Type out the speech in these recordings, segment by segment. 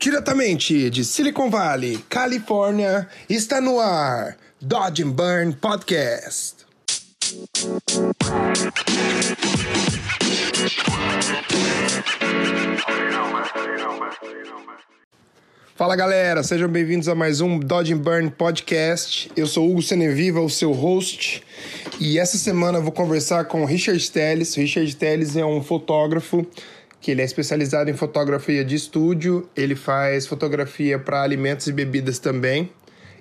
Diretamente de Silicon Valley, Califórnia, está no ar Dodge and Burn Podcast. Fala galera, sejam bem-vindos a mais um Dodge and Burn Podcast. Eu sou Hugo Seneviva, o seu host, e essa semana eu vou conversar com Richard Telles. Richard Telles é um fotógrafo que ele é especializado em fotografia de estúdio, ele faz fotografia para alimentos e bebidas também,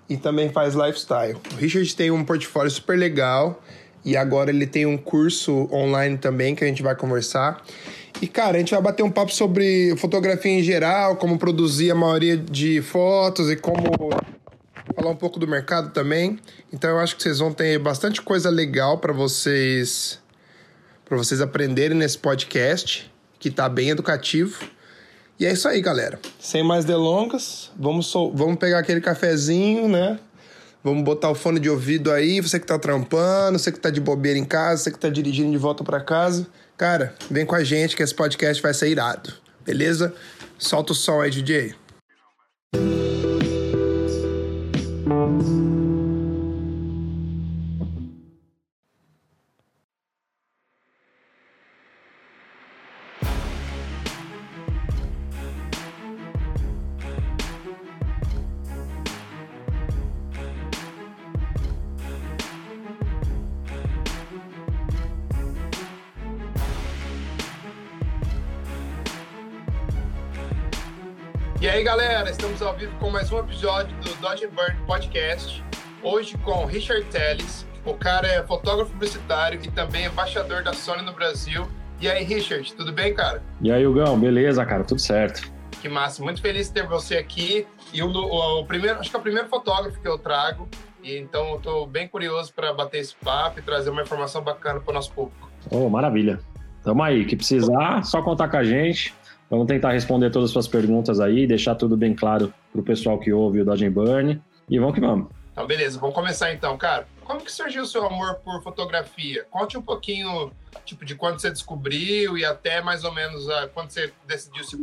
e também faz lifestyle. O Richard tem um portfólio super legal e agora ele tem um curso online também que a gente vai conversar. E cara, a gente vai bater um papo sobre fotografia em geral, como produzir a maioria de fotos e como falar um pouco do mercado também. Então eu acho que vocês vão ter bastante coisa legal para vocês para vocês aprenderem nesse podcast que tá bem educativo. E é isso aí, galera. Sem mais delongas, vamos, so vamos pegar aquele cafezinho, né? Vamos botar o fone de ouvido aí, você que tá trampando, você que tá de bobeira em casa, você que tá dirigindo de volta para casa. Cara, vem com a gente que esse podcast vai ser irado. Beleza? Solta o som aí, DJ. Galera, estamos ao vivo com mais um episódio do Dodge and Burn Podcast. Hoje com Richard Telles. O cara é fotógrafo publicitário e também embaixador da Sony no Brasil. E aí, Richard, tudo bem, cara? E aí, Hugão, beleza, cara? Tudo certo. Que massa, muito feliz de ter você aqui. E o, o, o primeiro, acho que é o primeiro fotógrafo que eu trago. E então eu tô bem curioso para bater esse papo e trazer uma informação bacana para o nosso público. Oh, maravilha. Tamo aí, que precisar, só contar com a gente. Vamos tentar responder todas as suas perguntas aí, deixar tudo bem claro para o pessoal que ouve o Dodge Burn. E vamos que vamos. Então, beleza, vamos começar então, cara. Como que surgiu o seu amor por fotografia? Conte um pouquinho, tipo, de quando você descobriu e até mais ou menos a, quando você decidiu se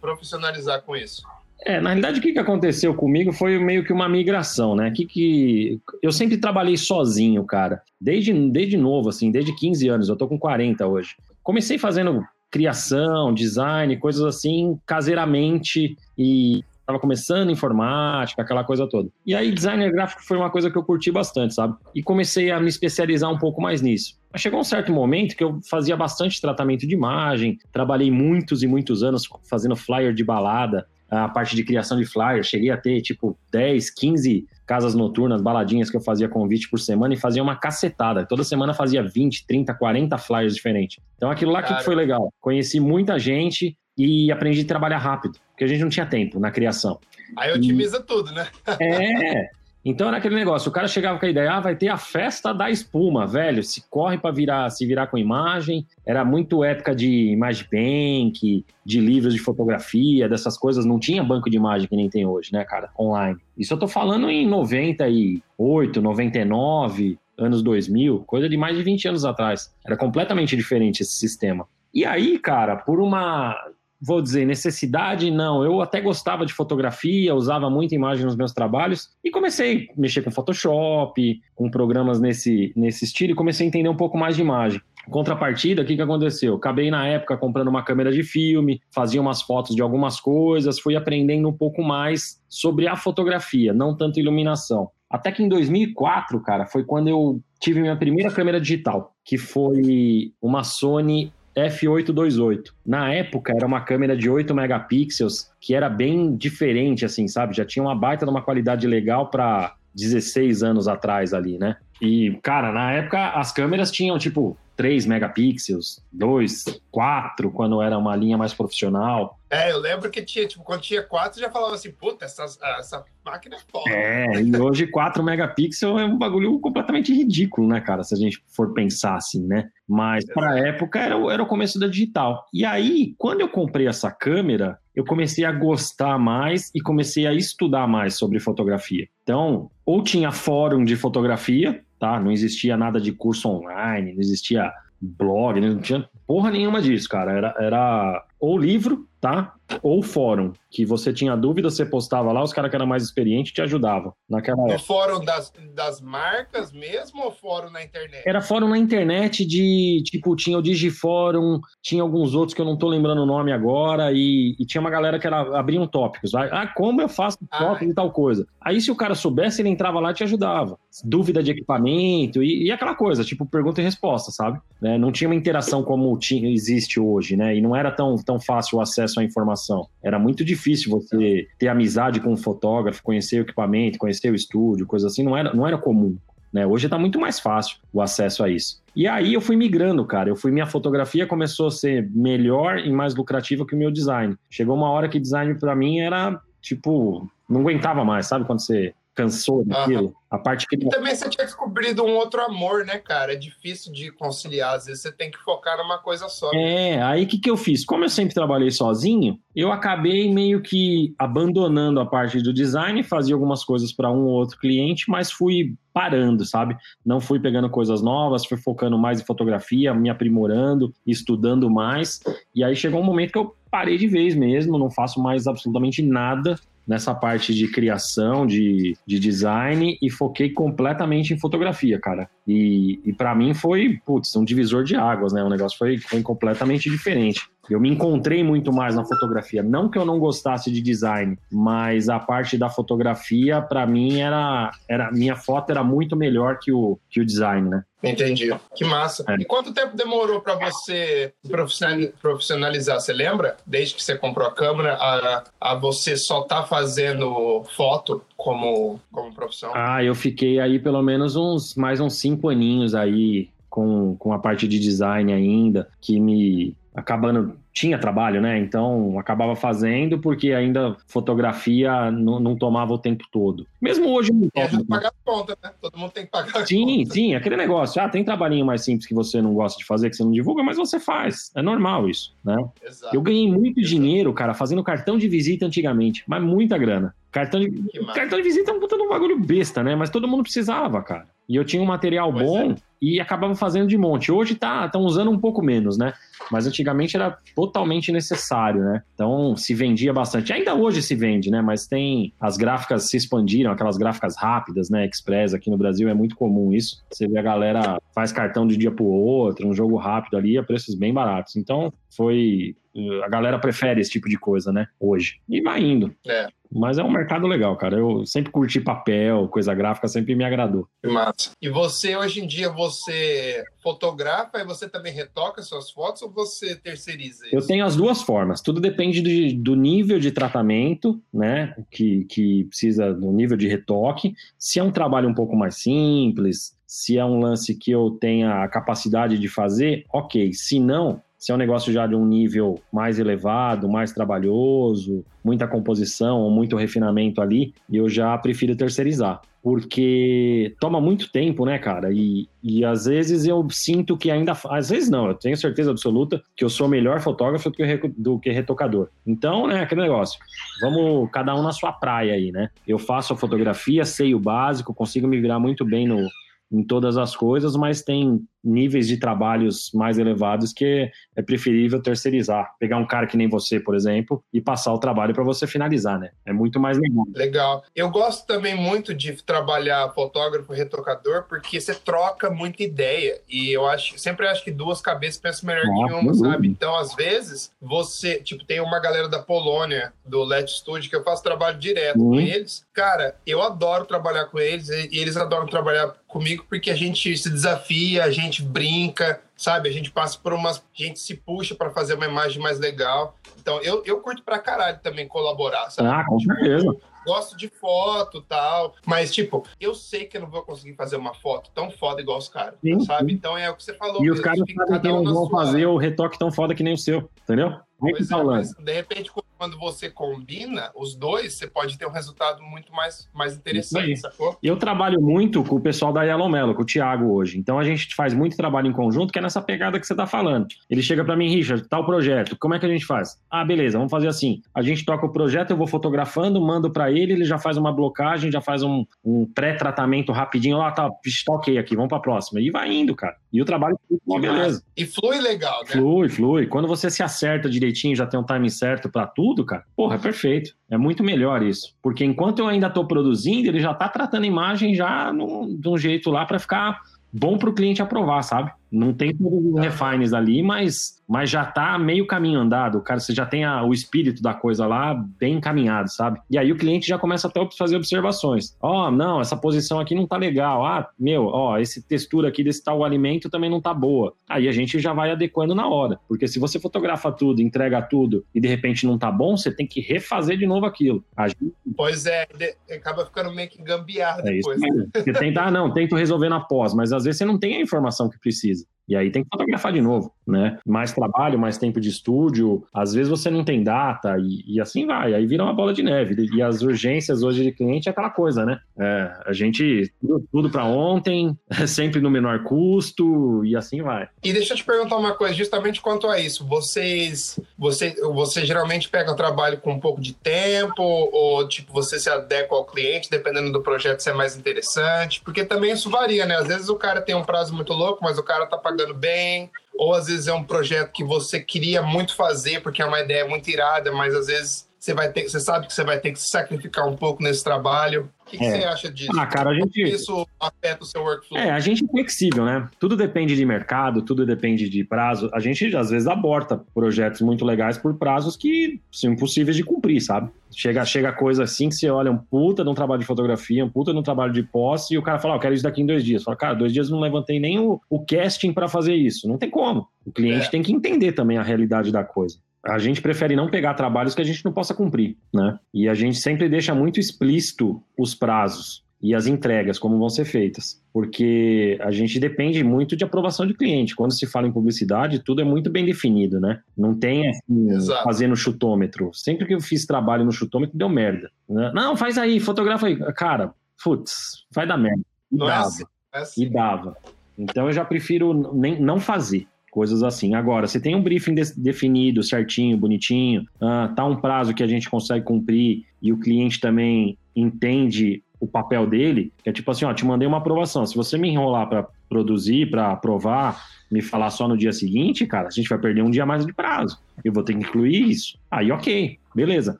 profissionalizar com isso. É, na realidade, o que, que aconteceu comigo foi meio que uma migração, né? Que, que eu sempre trabalhei sozinho, cara. Desde, desde novo, assim, desde 15 anos, eu tô com 40 hoje. Comecei fazendo criação, design, coisas assim, caseiramente e estava começando informática, aquela coisa toda. E aí, designer gráfico foi uma coisa que eu curti bastante, sabe? E comecei a me especializar um pouco mais nisso. Mas chegou um certo momento que eu fazia bastante tratamento de imagem, trabalhei muitos e muitos anos fazendo flyer de balada, a parte de criação de flyer, cheguei a ter tipo 10, 15 casas noturnas, baladinhas que eu fazia convite por semana e fazia uma cacetada. Toda semana fazia 20, 30, 40 flyers diferentes. Então aquilo lá que foi legal. Conheci muita gente e aprendi a trabalhar rápido, porque a gente não tinha tempo na criação. Aí otimiza e... tudo, né? é, então era aquele negócio, o cara chegava com a ideia, ah, vai ter a festa da espuma, velho, se corre para virar, se virar com imagem. Era muito época de Image Bank, de livros de fotografia, dessas coisas, não tinha banco de imagem que nem tem hoje, né, cara, online. Isso eu tô falando em 98, 99, anos 2000, coisa de mais de 20 anos atrás. Era completamente diferente esse sistema. E aí, cara, por uma vou dizer, necessidade, não. Eu até gostava de fotografia, usava muita imagem nos meus trabalhos e comecei a mexer com Photoshop, com programas nesse, nesse estilo e comecei a entender um pouco mais de imagem. Contrapartida, o que, que aconteceu? Acabei na época comprando uma câmera de filme, fazia umas fotos de algumas coisas, fui aprendendo um pouco mais sobre a fotografia, não tanto iluminação. Até que em 2004, cara, foi quando eu tive minha primeira câmera digital, que foi uma Sony F828. Na época era uma câmera de 8 megapixels que era bem diferente, assim, sabe? Já tinha uma baita de uma qualidade legal para 16 anos atrás ali, né? E, cara, na época as câmeras tinham tipo 3 megapixels, 2, 4, quando era uma linha mais profissional. É, eu lembro que tinha, tipo, quando tinha 4, já falava assim, puta, essa, essa máquina é foda. É, e hoje 4 megapixels é um bagulho completamente ridículo, né, cara, se a gente for pensar assim, né? Mas para a época era, era o começo da digital. E aí, quando eu comprei essa câmera, eu comecei a gostar mais e comecei a estudar mais sobre fotografia. Então, ou tinha fórum de fotografia, tá? Não existia nada de curso online, não existia blog, não tinha porra nenhuma disso, cara. Era, era ou livro, tá? Ou fórum, que você tinha dúvida, você postava lá, os caras que eram mais experientes te ajudavam naquela época. fórum das, das marcas mesmo ou fórum na internet? Era fórum na internet de, tipo, tinha o Digifórum, tinha alguns outros que eu não tô lembrando o nome agora, e, e tinha uma galera que era, abriam tópicos. vai, Ah, como eu faço Ah. de tal coisa? Aí, se o cara soubesse, ele entrava lá e te ajudava. Dúvida de equipamento e, e aquela coisa, tipo, pergunta e resposta, sabe? Né, Não tinha uma interação como tinha, existe hoje, né? E não era tão, tão fácil o acesso à informação. Era muito difícil você ter amizade com um fotógrafo, conhecer o equipamento, conhecer o estúdio, coisa assim, não era, não era comum. Né? Hoje está muito mais fácil o acesso a isso. E aí eu fui migrando, cara. Eu fui minha fotografia começou a ser melhor e mais lucrativa que o meu design. Chegou uma hora que design para mim era tipo, não aguentava mais, sabe quando você cansou daquilo? A parte que E também você tinha descobrido um outro amor, né, cara? É difícil de conciliar. Às vezes você tem que focar numa coisa só. É, aí o que, que eu fiz? Como eu sempre trabalhei sozinho, eu acabei meio que abandonando a parte do design, fazia algumas coisas para um ou outro cliente, mas fui parando, sabe? Não fui pegando coisas novas, fui focando mais em fotografia, me aprimorando, estudando mais. E aí chegou um momento que eu parei de vez mesmo, não faço mais absolutamente nada nessa parte de criação, de, de design e foquei completamente em fotografia, cara. E, e para mim foi, putz, um divisor de águas, né? O negócio foi, foi completamente diferente. Eu me encontrei muito mais na fotografia. Não que eu não gostasse de design, mas a parte da fotografia, para mim, era, era. Minha foto era muito melhor que o, que o design, né? Entendi. Que massa. É. E quanto tempo demorou para você profissionali- profissionalizar? Você lembra? Desde que você comprou a câmera, a, a você só tá fazendo foto como, como profissão? Ah, eu fiquei aí pelo menos uns mais uns cinco aninhos aí com, com a parte de design ainda, que me acabando tinha trabalho, né? Então acabava fazendo porque ainda fotografia não, não tomava o tempo todo. Mesmo hoje não toma. ajuda a pagar a conta, né? Todo mundo tem que pagar a Sim, conta. sim, aquele negócio. Ah, tem trabalhinho mais simples que você não gosta de fazer, que você não divulga, mas você faz. É normal isso, né? Exato. Eu ganhei muito Exato. dinheiro, cara, fazendo cartão de visita antigamente, mas muita grana. Cartão de, Que cartão de visita é um puta de um bagulho besta, né? Mas todo mundo precisava, cara. E eu tinha um material Pois bom é. e acabava fazendo de monte. Hoje tá, estão usando um pouco menos, né? Mas antigamente era totalmente necessário, né? Então se vendia bastante. Ainda hoje se vende, né? Mas tem. As gráficas se expandiram, aquelas gráficas rápidas, né? Express aqui no Brasil é muito comum isso. Você vê a galera faz cartão de dia pro outro, um jogo rápido ali, a preços bem baratos. Então foi. A galera prefere esse tipo de coisa, né? Hoje. E vai indo. É. Mas é um mercado legal, cara. Eu sempre curti papel, coisa gráfica, sempre me agradou. Que massa. E você, hoje em dia, você fotografa e você também retoca suas fotos ou você terceiriza isso? Eu tenho as duas formas. Tudo depende de- do nível de tratamento, né? Que, que precisa do nível de retoque. Se é um trabalho um pouco mais simples, se é um lance que eu tenha a capacidade de fazer, ok. Se não, se é um negócio já de um nível mais elevado, mais trabalhoso, muita composição muito refinamento ali, eu já prefiro terceirizar. Porque toma muito tempo, né, cara? E, e às vezes eu sinto que ainda. Às vezes não, eu tenho certeza absoluta que eu sou melhor fotógrafo do que, do que retocador. Então, né, aquele negócio. Vamos cada um na sua praia aí, né? Eu faço a fotografia, sei o básico, consigo me virar muito bem no, em todas as coisas, mas tem níveis de trabalhos mais elevados que é preferível terceirizar. Pegar um cara que nem você, por exemplo, e passar o trabalho para você finalizar, né? É muito mais legal. Legal. Eu gosto também muito de trabalhar fotógrafo retocador porque você troca muita ideia. E eu acho, sempre acho que duas cabeças pensam melhor Ah, que uma, sem sabe? Então, às vezes, você, tipo, tem uma galera da Polônia, do Let Studio, que eu faço trabalho direto Uhum. com eles. Cara, eu adoro trabalhar com eles e e eles adoram trabalhar comigo porque a gente se desafia, a gente brinca, sabe? A gente passa por umas. A gente se puxa para fazer uma imagem mais legal. Então, eu, eu curto pra caralho também colaborar, sabe? Ah, com certeza. gosto de foto tal, mas tipo, eu sei que eu não vou conseguir fazer uma foto tão foda igual os caras, Sim, sabe? sim. Então é o que você falou. E os caras sabem que não vão sua- fazer o retoque tão foda que nem o seu, entendeu? Pois tá é, lance. de repente, com quando você combina os dois, você pode ter um resultado muito mais, mais interessante, sacou? Eu trabalho muito com o pessoal da Yellow Mello, com o Thiago hoje. Então a gente faz muito trabalho em conjunto, que é nessa pegada que você tá falando. Ele chega para mim, Richard, tal projeto, como é que a gente faz? Ah, beleza, vamos fazer assim. A gente toca o projeto, eu vou fotografando, mando para ele, ele já faz uma blocagem, já faz um, um pré-tratamento rapidinho. Lá, tá, tá ok aqui, vamos pra próxima. E vai indo, cara. E o trabalho flui, beleza. E flui legal, né? Flui, flui. Quando você se acerta direitinho, já tem um timing certo para tudo, cara, porra, é perfeito. É muito melhor isso. Porque enquanto eu ainda estou produzindo, ele já está tratando a imagem já no, de um jeito lá para ficar bom para o cliente aprovar, sabe? Não tem todos os refines ali, mas, mas já tá meio caminho andado. Cara, você já tem a, o espírito da coisa lá bem encaminhado, sabe? E aí o cliente já começa até a fazer observações. Ó, oh, não, essa posição aqui não tá legal. Ah, meu, ó, oh, esse textura aqui desse tal alimento também não tá boa. Aí a gente já vai adequando na hora. Porque se você fotografa tudo, entrega tudo e de repente não tá bom, você tem que refazer de novo aquilo. Gente... Pois é, acaba ficando meio que gambiarra é depois. Isso Você tenta, ah, não, tento resolver na pós, mas às vezes você não tem a informação que precisa. E aí tem que fotografar de novo, né? Mais trabalho, mais tempo de estúdio, às vezes você não tem data e, e assim vai, aí vira uma bola de neve. E as urgências hoje de cliente é aquela coisa, né? É, a gente tudo, tudo para ontem, sempre no menor custo e assim vai. E deixa eu te perguntar uma coisa, justamente quanto a isso, vocês, você, você geralmente pega trabalho com um pouco de tempo ou tipo você se adequa ao cliente, dependendo do projeto se é mais interessante? Porque também isso varia, né? Às vezes o cara tem um prazo muito louco, mas o cara tá pagando andando bem, ou às vezes é um projeto que você queria muito fazer porque é uma ideia muito irada, mas às vezes você vai ter, você sabe que você vai ter que se sacrificar um pouco nesse trabalho. O que, que é. você acha disso? Ah, cara, a gente. Como isso afeta o seu workflow? É, a gente é flexível, né? Tudo depende de mercado, tudo depende de prazo. A gente às vezes aborta projetos muito legais por prazos que são impossíveis de cumprir, sabe? Chega, chega coisa assim que você olha um puta de um trabalho de fotografia, um puta de um trabalho de posse, e o cara fala, oh, eu quero isso daqui em dois dias. Fala, cara, dois dias não levantei nem o, o casting para fazer isso. Não tem como. O cliente é. tem que entender também a realidade da coisa a gente prefere não pegar trabalhos que a gente não possa cumprir, né? E a gente sempre deixa muito explícito os prazos e as entregas, como vão ser feitas, porque a gente depende muito de aprovação de cliente. Quando se fala em publicidade, tudo é muito bem definido, né? Não tem assim, fazer no chutômetro. Sempre que eu fiz trabalho no chutômetro, deu merda. Né? Não, faz aí, fotografa aí. Cara, putz, vai dar merda. E não dava. É assim, é assim. E dava. Então eu já prefiro nem, não fazer coisas assim. Agora, se tem um briefing de definido, certinho, bonitinho, uh, tá um prazo que a gente consegue cumprir e o cliente também entende o papel dele, é tipo assim, ó, te mandei uma aprovação. Se você me enrolar para produzir, para aprovar, me falar só no dia seguinte, cara, a gente vai perder um dia mais de prazo. Eu vou ter que incluir isso. Aí, ok, beleza.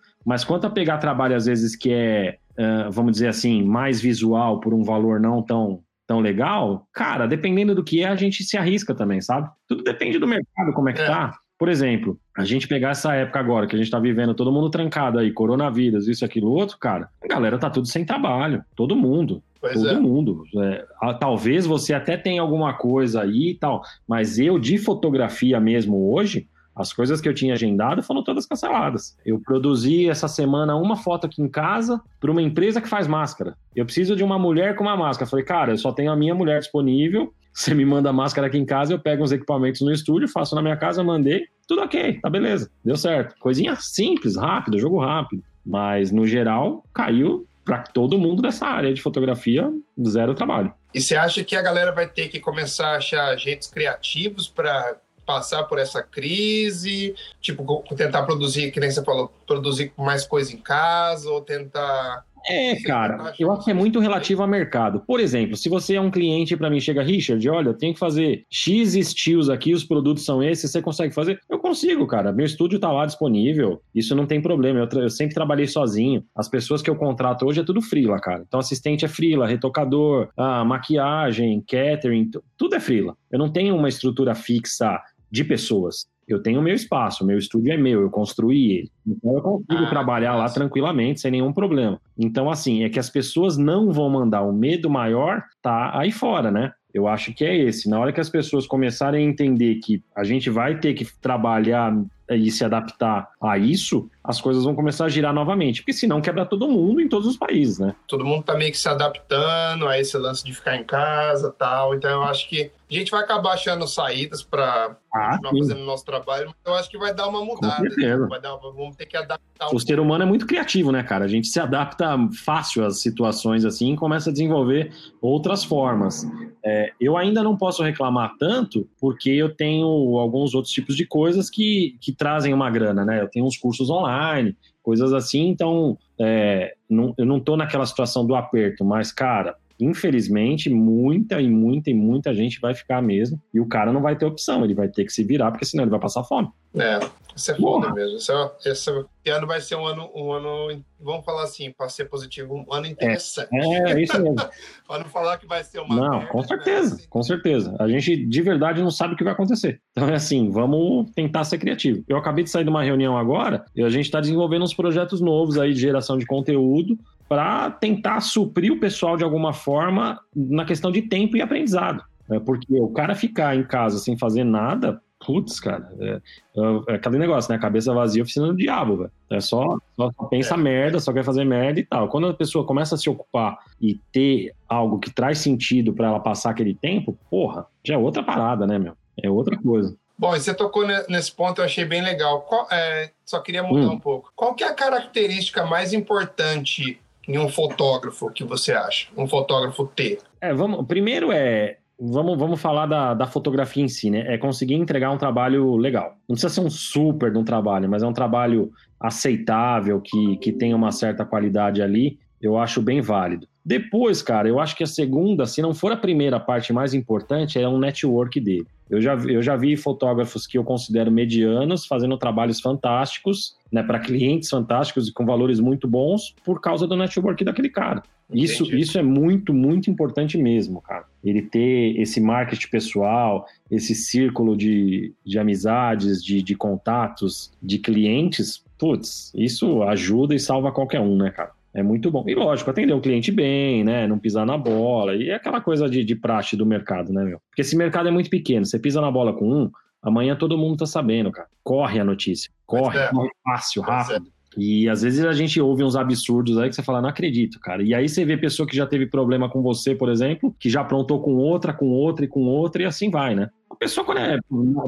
Mas quanto a pegar trabalho, às vezes, que é, uh, vamos dizer assim, mais visual por um valor não tão tão legal, cara, dependendo do que é, a gente se arrisca também, sabe? Tudo depende do mercado, como é que é. tá. Por exemplo, a gente pegar essa época agora que a gente tá vivendo todo mundo trancado aí, coronavírus, isso, aquilo, outro, cara, a galera tá tudo sem trabalho, todo mundo. Pois todo é. mundo. É, talvez você até tenha alguma coisa aí e tal, mas eu de fotografia mesmo hoje, as coisas que eu tinha agendado foram todas canceladas. Eu produzi essa semana uma foto aqui em casa para uma empresa que faz máscara. Eu preciso de uma mulher com uma máscara. falei, cara, eu só tenho a minha mulher disponível. Você me manda a máscara aqui em casa, eu pego os equipamentos no estúdio, faço na minha casa, mandei, tudo ok, tá beleza, deu certo. Coisinha simples, rápido, jogo rápido. Mas no geral, caiu para todo mundo dessa área de fotografia, zero trabalho. E você acha que a galera vai ter que começar a achar jeitos criativos para passar por essa crise, tipo, tentar produzir, que nem você falou, produzir mais coisa em casa, ou tentar é, cara, eu acho que é muito relativo ao mercado. Por exemplo, se você é um cliente para mim chega, Richard, olha, eu tenho que fazer X estilos aqui, os produtos são esses, você consegue fazer? Eu consigo, cara. Meu estúdio tá lá disponível. Isso não tem problema. Eu, eu sempre trabalhei sozinho. As pessoas que eu contrato hoje é tudo freela, cara. Então assistente é freela, retocador, ah, maquiagem, catering, tudo é freela. Eu não tenho uma estrutura fixa de pessoas. Eu tenho o meu espaço, o meu estúdio é meu, eu construí ele. Então eu consigo ah, trabalhar lá tranquilamente, sem nenhum problema. Então, assim, é que as pessoas não vão mandar. O medo maior tá aí fora, né? Eu acho que é esse. Na hora que as pessoas começarem a entender que a gente vai ter que trabalhar e se adaptar a isso, as coisas vão começar a girar novamente, porque senão quebra todo mundo em todos os países, né? Todo mundo tá meio que se adaptando a esse lance de ficar em casa tal. Então eu acho que a gente vai acabar achando saídas para ah, continuar sim. fazendo o nosso trabalho, mas eu acho que vai dar uma mudada. Né? Vai dar, vamos ter que adaptar. O ser humano é muito criativo, né, cara? A gente se adapta fácil às situações assim e começa a desenvolver outras formas. É, eu ainda não posso reclamar tanto, porque eu tenho alguns outros tipos de coisas que, que trazem uma grana, né? Eu tenho uns cursos online, coisas assim, então é, não, eu não estou naquela situação do aperto, mas, cara, infelizmente, muita e muita e muita gente vai ficar mesmo. E o cara não vai ter opção, ele vai ter que se virar, porque senão ele vai passar fome. É, isso é foda Porra. mesmo. Esse, esse, ano vai ser um ano, um ano, vamos falar assim, para ser positivo, um ano interessante. É, é isso mesmo. para não falar que vai ser uma. Não, merda, com né? certeza, né? com certeza. A gente de verdade não sabe o que vai acontecer. Então é assim, vamos tentar ser criativo. Eu acabei de sair de uma reunião agora e a gente está desenvolvendo uns projetos novos aí de geração de conteúdo para tentar suprir o pessoal de alguma forma na questão de tempo e aprendizado. Né? Porque o cara ficar em casa sem fazer nada, putz, cara, é, é, é aquele negócio, né? Cabeça vazia, oficina do diabo, velho. É só, só pensa é. merda, só quer fazer merda e tal. Quando a pessoa começa a se ocupar e ter algo que traz sentido para ela passar aquele tempo, porra, já é outra parada, né, meu? É outra coisa. Bom, você tocou nesse ponto, eu achei bem legal. Qual, é, só queria mudar hum. um pouco. Qual que é a característica mais importante em um fotógrafo que você acha? Um fotógrafo ter? É, vamos, primeiro é vamos, vamos falar da, da fotografia em si, né? É conseguir entregar um trabalho legal. Não precisa ser um super de um trabalho, mas é um trabalho aceitável, que, que tenha uma certa qualidade ali, eu acho bem válido. Depois, cara, eu acho que a segunda, se não for a primeira parte mais importante, é um network dele. Eu já, eu já vi fotógrafos que eu considero medianos fazendo trabalhos fantásticos, né, para clientes fantásticos e com valores muito bons por causa do network daquele cara. Isso, isso é muito, muito importante mesmo, cara. Ele ter esse marketing pessoal, esse círculo de, de amizades, de, de contatos, de clientes, putz, isso ajuda e salva qualquer um, né, cara? É muito bom. E lógico, atender o cliente bem, né? Não pisar na bola. E é aquela coisa de, de praxe do mercado, né, meu? Porque esse mercado é muito pequeno. Você pisa na bola com um, amanhã todo mundo tá sabendo, cara. Corre a notícia. Corre, é. corre fácil, é. rápido. É. E às vezes a gente ouve uns absurdos aí que você fala, não acredito, cara. E aí você vê pessoa que já teve problema com você, por exemplo, que já aprontou com outra, com outra e com outra, e assim vai, né? A pessoa, quando é,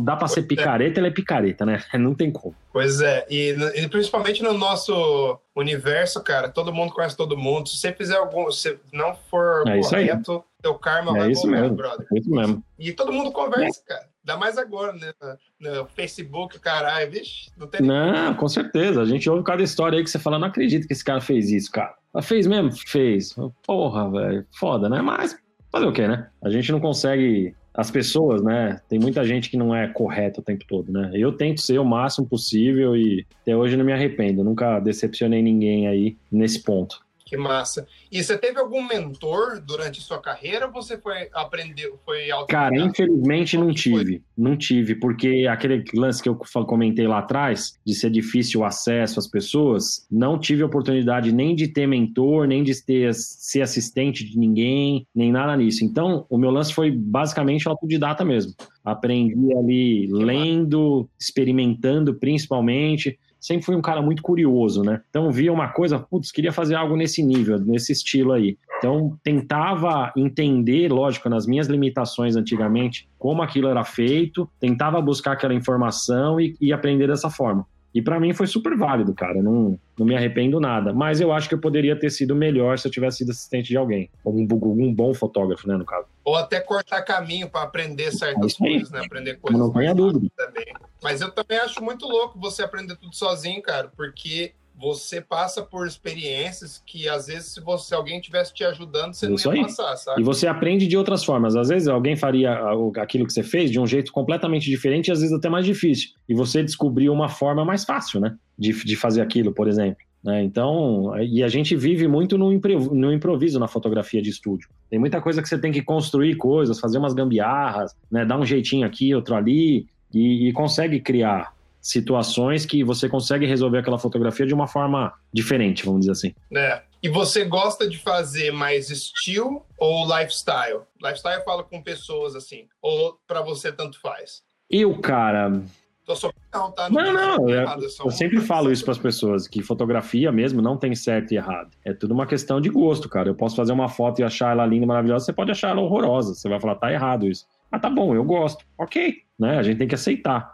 dá pra ser picareta, ela é picareta, né? Não tem como. Pois é, e, e, principalmente no nosso universo, cara, todo mundo conhece todo mundo. Se você fizer algum, se não for é correto, teu karma é vai isso mesmo, brother. É isso mesmo. E todo mundo conversa, é. cara. Ainda mais agora, né? No Facebook, caralho, vixe, não tem Não, com certeza. A gente ouve cada história aí que você fala, não acredito que esse cara fez isso, cara. Ela fez mesmo? Fez. Porra, velho. Foda, né? Mas fazer o quê, né? A gente não consegue. As pessoas, né? Tem muita gente que não é correta o tempo todo, né? Eu tento ser o máximo possível e até hoje não me arrependo. Nunca decepcionei ninguém aí nesse ponto. Que massa. E você teve algum mentor durante sua carreira ou você foi aprender, foi Cara, infelizmente não tive. Foi? Não tive, porque aquele lance que eu comentei lá atrás, de ser difícil o acesso às pessoas, não tive oportunidade nem de ter mentor, nem de ter, ser assistente de ninguém, nem nada nisso. Então, o meu lance foi basicamente autodidata mesmo. Aprendi ali lendo, experimentando principalmente sempre fui um cara muito curioso, né? Então via uma coisa, putz, queria fazer algo nesse nível, nesse estilo aí. Então tentava entender, lógico, nas minhas limitações antigamente, como aquilo era feito, tentava buscar aquela informação e, e aprender dessa forma. E para mim foi super válido, cara. Não, não me arrependo nada. Mas eu acho que eu poderia ter sido melhor se eu tivesse sido assistente de alguém. Ou um, um bom fotógrafo, né, no caso. Ou até cortar caminho para aprender certas é coisas, né? Aprender coisas. Não tenha dúvida. Também. Mas eu também acho muito louco você aprender tudo sozinho, cara, porque você passa por experiências que às vezes se você alguém tivesse te ajudando você Isso não ia aí. passar, sabe? E você aprende de outras formas. Às vezes alguém faria aquilo que você fez de um jeito completamente diferente e às vezes até mais difícil. E você descobriu uma forma mais fácil, né? De, de fazer aquilo, por exemplo. Né? Então, e a gente vive muito no, no improviso na fotografia de estúdio. Tem muita coisa que você tem que construir coisas, fazer umas gambiarras, né? dar um jeitinho aqui, outro ali, e, e consegue criar situações que você consegue resolver aquela fotografia de uma forma diferente, vamos dizer assim. É. E você gosta de fazer mais estilo ou lifestyle? Lifestyle fala com pessoas assim, ou para você tanto faz? Eu, cara, Tô só... Não, tá? Não, não, não eu, eu sempre falo isso para as pessoas, que fotografia mesmo não tem certo e errado. É tudo uma questão de gosto, cara. Eu posso fazer uma foto e achar ela linda, maravilhosa, você pode achar ela horrorosa. Você vai falar, tá errado isso. Ah, tá bom, eu gosto. Ok, né? A gente tem que aceitar.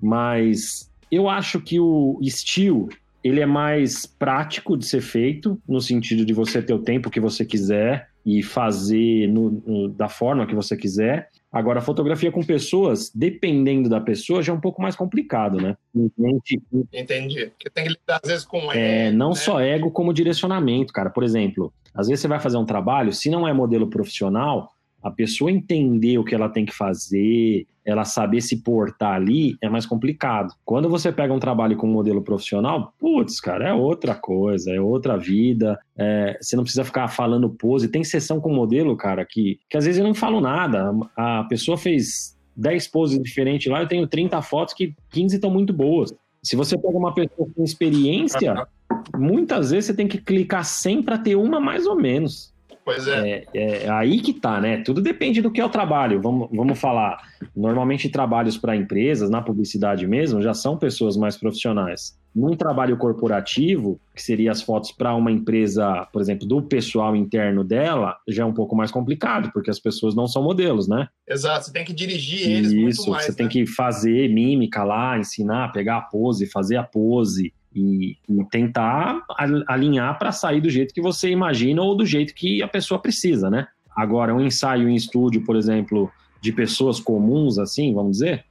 Mas eu acho que o estilo ele é mais prático de ser feito, no sentido de você ter o tempo que você quiser e fazer no, no, da forma que você quiser. Agora, fotografia com pessoas, dependendo da pessoa, já é um pouco mais complicado, né? Gente, Entendi. Porque tem que lidar, às vezes, com é, ego. Não né? só ego, como direcionamento, cara. Por exemplo, às vezes você vai fazer um trabalho, se não é modelo profissional, a pessoa entender o que ela tem que fazer, ela saber se portar ali, é mais complicado. Quando você pega um trabalho com um modelo profissional, putz, cara, é outra coisa, é outra vida. É, você não precisa ficar falando pose. Tem sessão com modelo, cara, que, que às vezes eu não falo nada. A pessoa fez 10 poses diferentes lá, eu tenho 30 fotos que 15 estão muito boas. Se você pega uma pessoa com experiência, muitas vezes você tem que clicar 100 para ter uma mais ou menos. Pois é. é. é. aí que tá, né? Tudo depende do que é o trabalho. Vamos, vamos falar. Normalmente, trabalhos para empresas, na publicidade mesmo, já são pessoas mais profissionais. Num trabalho corporativo, que seria as fotos para uma empresa, por exemplo, do pessoal interno dela, já é um pouco mais complicado, porque as pessoas não são modelos, né? Exato, você tem que dirigir eles Isso, muito mais. Você né? tem que fazer mímica lá, ensinar, pegar a pose, fazer a pose e, e tentar alinhar para sair do jeito que você imagina ou do jeito que a pessoa precisa, né? Agora, um ensaio em estúdio, por exemplo, de pessoas comuns, assim, vamos dizer,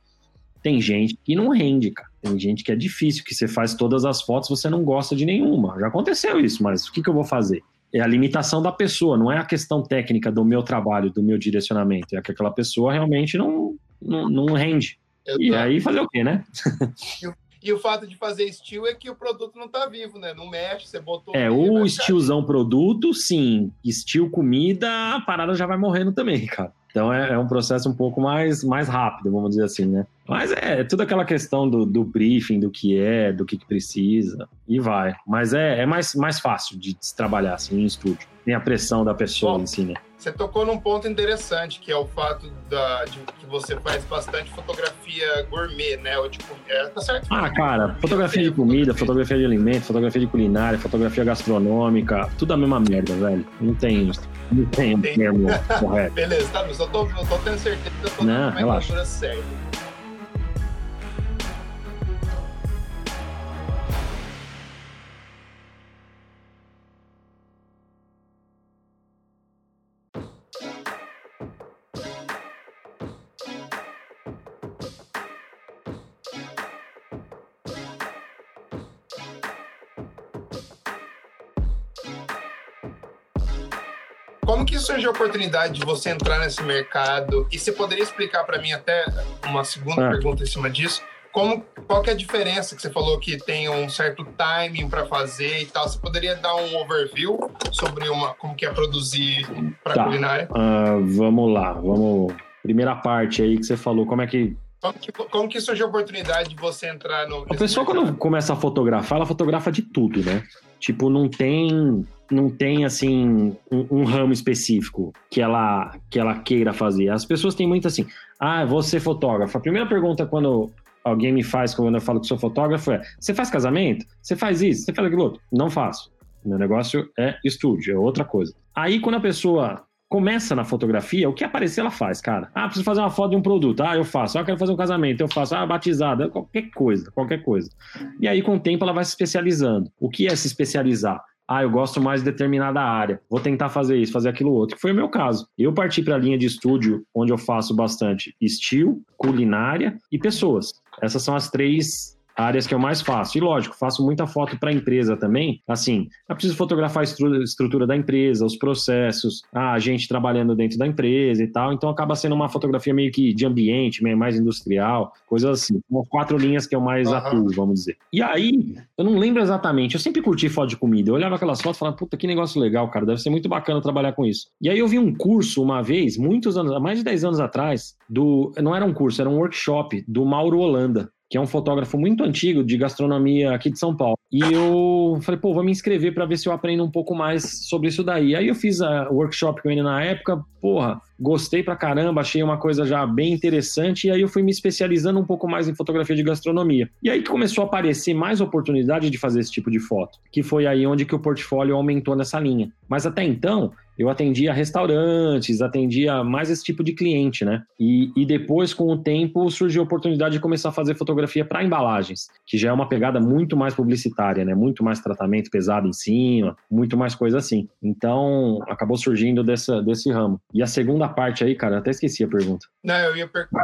tem gente que não rende, cara. Tem gente que é difícil, que você faz todas as fotos, você não gosta de nenhuma. Já aconteceu isso, mas o que, que eu vou fazer? É a limitação da pessoa, não é a questão técnica do meu trabalho, do meu direcionamento. É que aquela pessoa realmente não, não, não rende. E aí fazer o quê, né? E o fato de fazer estilo é que o produto não tá vivo, né? Não mexe, você botou. É, o estilzão produto, sim. Estilo comida, a parada já vai morrendo também, cara. Então é, é, um processo um pouco mais, mais rápido, vamos dizer assim, né? Mas é, é tudo aquela questão do, do, briefing, do que é, do que, que precisa, e vai. Mas é, é mais, mais fácil de, de trabalhar assim em estúdio. Tem a pressão da pessoa Bom, em si, né? Você tocou num ponto interessante, que é o fato da, de que você faz bastante fotografia gourmet, né? Ou tipo, é, tá certo? Ah, cara, fotografia de comida, fotografia de alimento, fotografia de culinária, fotografia gastronômica, tudo a mesma merda, velho. Não tem, não tem, tem. termo correto. Beleza, tá, eu só tô, eu tô tendo certeza que eu tô não, na relaxa. certa. Surgiu a oportunidade de você entrar nesse mercado? E você poderia explicar para mim até uma segunda ah. pergunta em cima disso? Como, qual que é a diferença que você falou que tem um certo timing para fazer e tal? Você poderia dar um overview sobre uma, como que é produzir para tá. culinária? Uh, vamos lá, vamos. Primeira parte aí que você falou, como é que como que, como que surgiu a oportunidade de você entrar no. A pessoa, mercado? quando começa a fotografar, ela fotografa de tudo, né? Tipo, não tem não tem assim um, um, ramo específico que ela que ela queira fazer. As pessoas têm muito assim, ah, ser fotógrafo. A primeira pergunta quando alguém me faz quando eu falo que sou fotógrafo é: você faz casamento? Você faz isso? Você faz aquilo outro? Não faço. Meu negócio é estúdio, é outra coisa. Aí quando a pessoa começa na fotografia, o que aparecer ela faz, cara. Ah, preciso fazer uma foto de um produto. Ah, eu faço. Ah, eu quero fazer um casamento. Eu faço. Ah, batizada. Qualquer coisa, qualquer coisa. E aí, com o tempo, ela vai se especializando. O que é se especializar? Ah, eu gosto mais de determinada área. Vou tentar fazer isso, fazer aquilo outro. Foi o meu caso. Eu parti para a linha de estúdio onde eu faço bastante estilo, culinária e pessoas. Essas são as três áreas que eu mais faço. E lógico, faço muita foto para a empresa também. Assim, eu preciso fotografar a estrutura da empresa, os processos, a gente trabalhando dentro da empresa e tal. Então acaba sendo uma fotografia meio que de ambiente, meio mais industrial, coisas assim. São quatro linhas que eu mais uhum. atuo, vamos dizer. E aí, eu não lembro exatamente, eu sempre curti foto de comida. Eu olhava aquelas fotos e falava, puta, que negócio legal, cara, deve ser muito bacana trabalhar com isso. E aí eu vi um curso uma vez, muitos anos, mais de 10 anos atrás, do. Não era um curso, era um workshop do Mauro Holanda que é um fotógrafo muito antigo de gastronomia aqui de São Paulo. E eu falei, pô, vou me inscrever para ver se eu aprendo um pouco mais sobre isso daí. Aí eu fiz o workshop com ele na época, porra, gostei pra caramba, achei uma coisa já bem interessante, e aí eu fui me especializando um pouco mais em fotografia de gastronomia. E aí que começou a aparecer mais oportunidade de fazer esse tipo de foto, que foi aí onde que o portfólio aumentou nessa linha. Mas até então, eu atendia restaurantes, atendia mais esse tipo de cliente, né? E, e depois, com o tempo, surgiu a oportunidade de começar a fazer fotografia para embalagens, que já é uma pegada muito mais publicitária, né? Muito mais tratamento pesado em cima, muito mais coisa assim. Então, acabou surgindo dessa, desse ramo. E a segunda parte aí, cara, até esqueci a pergunta. Não, eu ia perguntar.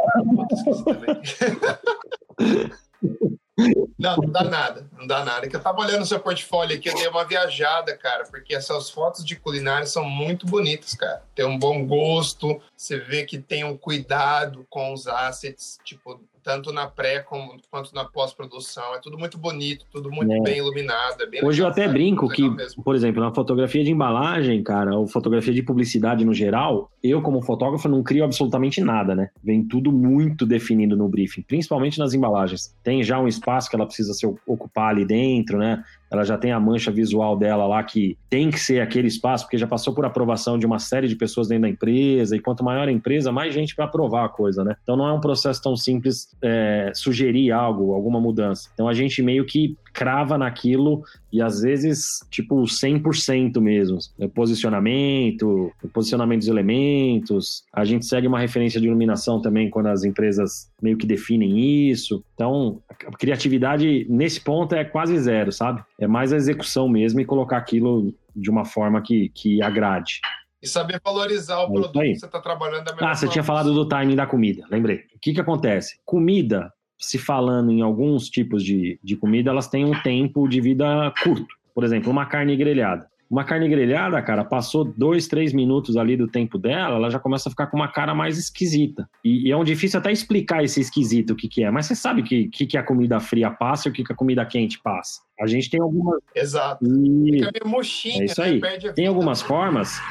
Não, não dá nada, não dá nada. É que eu tava olhando o seu portfólio aqui, eu dei uma viajada, cara, porque essas fotos de culinária são muito bonitas, cara. Tem um bom gosto, você vê que tem um cuidado com os assets, tipo, tanto na pré como, quanto na pós-produção. É tudo muito bonito, tudo muito é. bem iluminado. É bem Hoje legal, eu até cara, brinco que, mesmo. por exemplo, na fotografia de embalagem, cara, ou fotografia de publicidade no geral, eu, como fotógrafo, não crio absolutamente nada, né? Vem tudo muito definido no briefing, principalmente nas embalagens. Tem já um espaço que ela precisa se ocupar ali dentro, né? Ela já tem a mancha visual dela lá que tem que ser aquele espaço, porque já passou por aprovação de uma série de pessoas dentro da empresa, e quanto maior a empresa, mais gente para aprovar a coisa, né? Então não é um processo tão simples é, sugerir algo, alguma mudança. Então a gente meio que crava naquilo e às vezes, tipo, 100% mesmo. O posicionamento, o posicionamento dos elementos. A gente segue uma referência de iluminação também quando as empresas meio que definem isso. Então, a criatividade nesse ponto é quase zero, sabe? É mais a execução mesmo e colocar aquilo de uma forma que, que agrade. E saber valorizar o é produto que você está trabalhando da Ah, você tinha falado do timing da comida, lembrei. O que, que acontece? Comida, se falando em alguns tipos de, de comida, elas têm um tempo de vida curto. Por exemplo, uma carne grelhada. Uma carne grelhada, cara, passou dois, três minutos ali do tempo dela, ela já começa a ficar com uma cara mais esquisita. E, e é um difícil até explicar esse esquisito o que, que é. Mas você sabe o que, que, que a comida fria passa e o que, que a comida quente passa. A gente tem algumas. Exato. E... Fica meio mochinha, é isso aí. Né? Tem algumas formas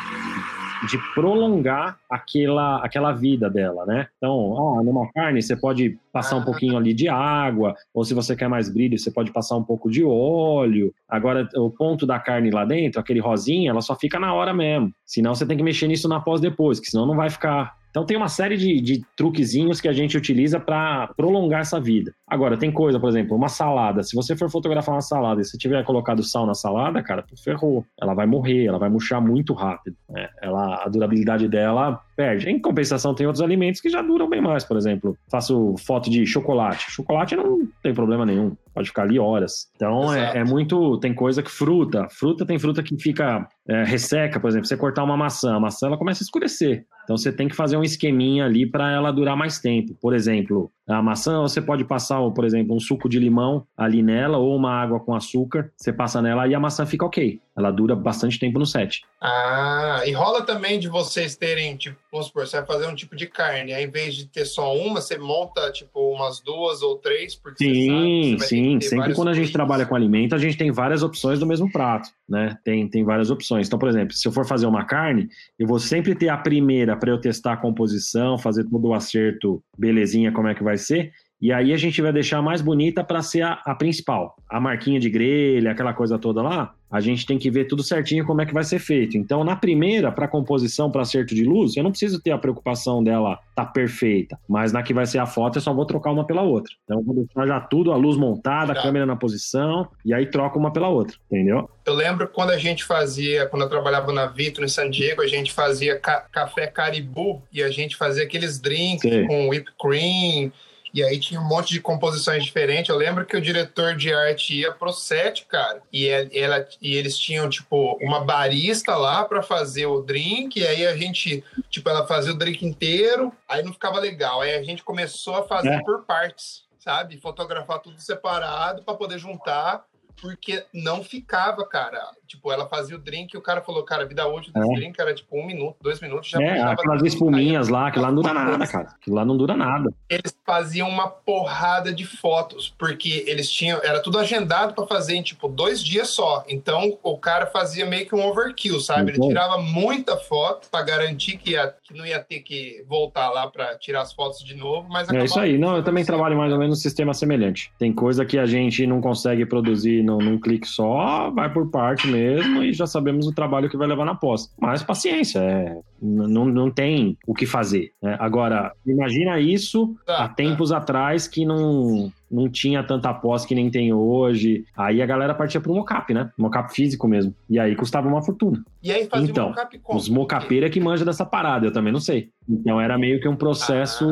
de prolongar aquela, aquela vida dela, né? Então, ah, numa carne você pode passar um pouquinho ali de água, ou se você quer mais brilho, você pode passar um pouco de óleo. Agora, o ponto da carne lá dentro, aquele rosinha, ela só fica na hora mesmo. Senão você tem que mexer nisso na pós depois, que senão não vai ficar então tem uma série de, de truquezinhos que a gente utiliza para prolongar essa vida. Agora, tem coisa, por exemplo, uma salada. Se você for fotografar uma salada e você tiver colocado sal na salada, cara, ferrou. Ela vai morrer, ela vai murchar muito rápido. Né? Ela, a durabilidade dela perde. Em compensação, tem outros alimentos que já duram bem mais. Por exemplo, faço foto de chocolate. Chocolate não tem problema nenhum. Pode ficar ali horas. Então é, é, muito. Tem coisa que fruta. Fruta tem fruta que fica é, resseca, por exemplo. Você cortar uma maçã, a maçã ela começa a escurecer. Então você tem que fazer um esqueminha ali para ela durar mais tempo. Por exemplo, a maçã você pode passar, por exemplo, um suco de limão ali nela ou uma água com açúcar. Você passa nela e a maçã fica ok. Ela dura bastante tempo no set. Ah, e rola também de vocês terem, tipo, vamos supor, você vai fazer um tipo de carne, aí, em vez de ter só uma, você monta, tipo, umas duas ou três, porque sim, sabe, sim. Sempre quando a gente trabalha com alimento, a gente tem várias opções do mesmo prato, né? Tem, tem várias opções. Então, por exemplo, se eu for fazer uma carne, eu vou sempre ter a primeira para eu testar a composição, fazer todo o acerto, belezinha, como é que vai ser. E aí a gente vai deixar mais bonita para ser a, a, principal. A marquinha de grelha, aquela coisa toda lá, a gente tem que ver tudo certinho como é que vai ser feito. Então, na primeira, para composição, para acerto de luz, eu não preciso ter a preocupação dela tá perfeita. Mas na que vai ser a foto, eu só vou trocar uma pela outra. Então, eu vou deixar já tudo, a luz montada, a câmera na posição, e aí troco uma pela outra, entendeu? Eu lembro quando a gente fazia, quando eu trabalhava na Vito, em San Diego, a gente fazia ca café caribu e a gente fazia aqueles drinks Sim. com whipped cream e aí tinha um monte de composições diferentes. Eu lembro que o diretor de arte ia pro set, cara, e, ela, e eles tinham, tipo, uma barista lá para fazer o drink, e aí a gente, tipo, ela fazia o drink inteiro, aí não ficava legal. Aí a gente começou a fazer é. por partes, sabe? Fotografar tudo separado para poder juntar porque não ficava, cara. Tipo, ela fazia o drink e o cara falou, cara, vida útil desse é. drink era tipo um minuto, dois minutos, já É, aquelas espuminhas lá, que lá não dura nada, cara. Que lá não dura nada. Eles faziam uma porrada de fotos, porque eles tinham, era tudo agendado para fazer em tipo dois dias só. Então o cara fazia meio que um overkill, sabe? Ele tirava muita foto para garantir que, ia, que não ia ter que voltar lá para tirar as fotos de novo, mas É isso aí. Não, eu também trabalho mais ou menos no sistema semelhante. Tem coisa que a gente não consegue produzir num, num clique só, vai por parte mesmo e já sabemos o trabalho que vai levar na pós. Mas paciência, é, não, não tem o que fazer. Né? Agora, imagina isso Tá, há tá. tempos atrás que não, não tinha tanta pós que nem tem hoje. Aí a galera partia pro mocap, né? Mocap físico mesmo. E aí custava uma fortuna. E aí fazia Então, mocap como? Os mocapeiros é que manja dessa parada, eu também não sei. Então era meio que um processo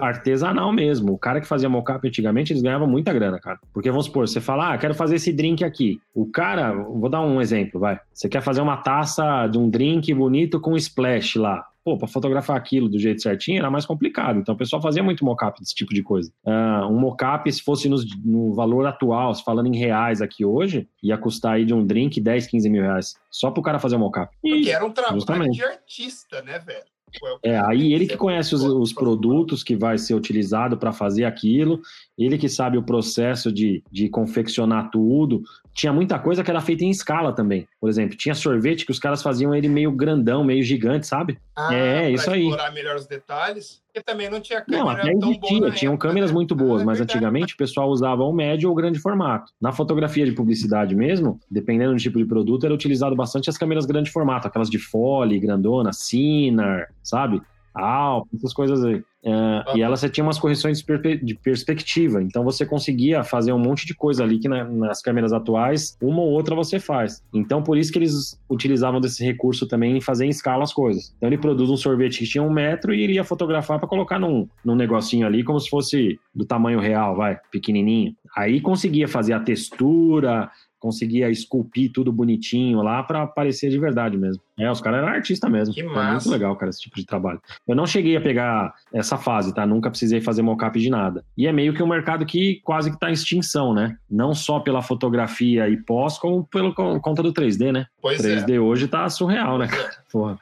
Ah. artesanal mesmo. O cara que fazia mocap antigamente, eles ganhavam muita grana, cara. Porque vamos supor, você fala, ah, quero fazer esse drink aqui. O cara, vou dar um exemplo, vai. Você quer fazer uma taça de um drink bonito com splash lá. Pô, pra fotografar aquilo do jeito certinho era mais complicado. Então o pessoal fazia muito mocap desse tipo de coisa. Ah, um mocap, se fosse nos- no valor atual, se falando em reais aqui hoje, ia custar aí de um drink 10, 15 mil reais. Só pro cara fazer o mocap. Porque era um trabalho de artista, né, velho? Tipo, É, cara aí ele que conhece os, os produtos que vai ser utilizado para fazer aquilo, ele que sabe o processo de, de confeccionar tudo. Tinha muita coisa que era feita em escala também. Por exemplo, tinha sorvete que os caras faziam ele meio grandão, meio gigante, sabe? Ah, É, isso aí. explorar melhor os detalhes. Porque também não tinha câmera Não, até tão boa existia, na tinham época, câmeras né? muito boas, Ah, mas antigamente o pessoal usava o médio ou o grande formato. Na fotografia de publicidade mesmo, dependendo do tipo de produto, era utilizado bastante as câmeras grande formato, aquelas de fole, grandona, Cinar, sabe? Alp, essas coisas aí. É, e elas você tinha umas correções de, de perspectiva, então você conseguia fazer um monte de coisa ali que na- nas câmeras atuais, uma ou outra você faz. Então por isso que eles utilizavam desse recurso também em fazer em escala as coisas. Então ele produz um sorvete que tinha um metro e iria fotografar para colocar num, num negocinho ali, como se fosse do tamanho real, vai, pequenininho. Aí conseguia fazer a textura, conseguia esculpir tudo bonitinho lá para parecer de verdade mesmo. É, os caras eram artistas mesmo. Que É massa. muito legal, cara, esse tipo de trabalho. Eu não cheguei a pegar essa fase, tá? Nunca precisei fazer mocap de nada. E é meio que um mercado que quase que tá em extinção, né? Não só pela fotografia e pós, como pelo con- conta do 3D, né? Pois é. 3D hoje tá surreal, né, cara? Porra.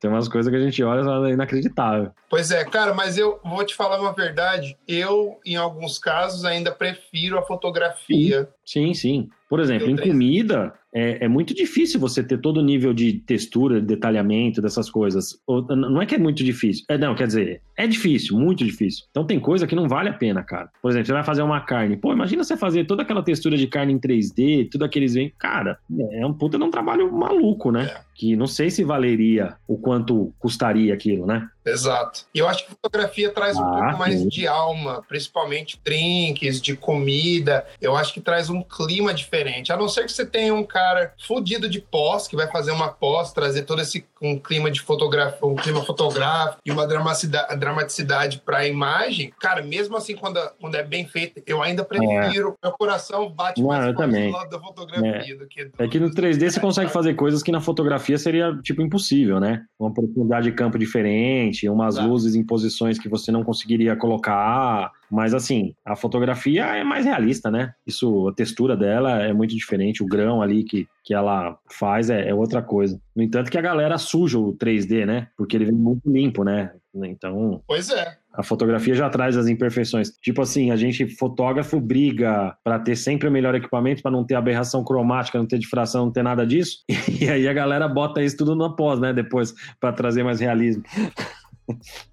Tem umas coisas que a gente olha e é inacreditável. Pois é, cara, mas eu vou te falar uma verdade. Eu, em alguns casos, ainda prefiro a fotografia. Sim, sim. Por exemplo, em 3D. comida, é, é muito difícil você ter todo o nível de textura, de detalhamento dessas coisas. Ou- Não é que é muito difícil. É, não, quer dizer, é difícil, muito difícil. Então tem coisa que não vale a pena, cara. Por exemplo, você vai fazer uma carne. Pô, imagina você fazer toda aquela textura de carne em 3D, tudo aqueles... Cara, é um puta de um trabalho maluco, né? É. Que não sei se valeria o quanto custaria aquilo, né? Exato. E eu acho que fotografia traz um Ah, pouco mais sim. de alma, principalmente drinks, de comida. Eu acho que traz um clima diferente. A não ser que você tenha um cara fudido de pós, que vai fazer uma pós, trazer todo esse um clima de fotografia, um clima fotográfico e uma dramaticidade, para a imagem. Cara, mesmo assim, quando, quando é bem feito, eu ainda prefiro. Meu coração bate Não, mais forte também. do lado da fotografia do que do, É que no 3D você consegue fazer coisas que na fotografia seria, tipo, impossível, né? Uma profundidade de campo diferente, umas luzes em posições que você não conseguiria colocar. Mas, assim, a fotografia é mais realista, né? Isso, a textura dela é muito diferente, o grão ali que, que ela faz é, é outra coisa. No entanto, que a galera suja o 3D, né? Porque ele vem muito limpo, né? Então, Pois é. a fotografia já traz as imperfeições. Tipo assim, a gente, fotógrafo, briga para ter sempre o melhor equipamento, para não ter aberração cromática, não ter difração, não ter nada disso. E aí a galera bota isso tudo na pós, né? Depois, para trazer mais realismo.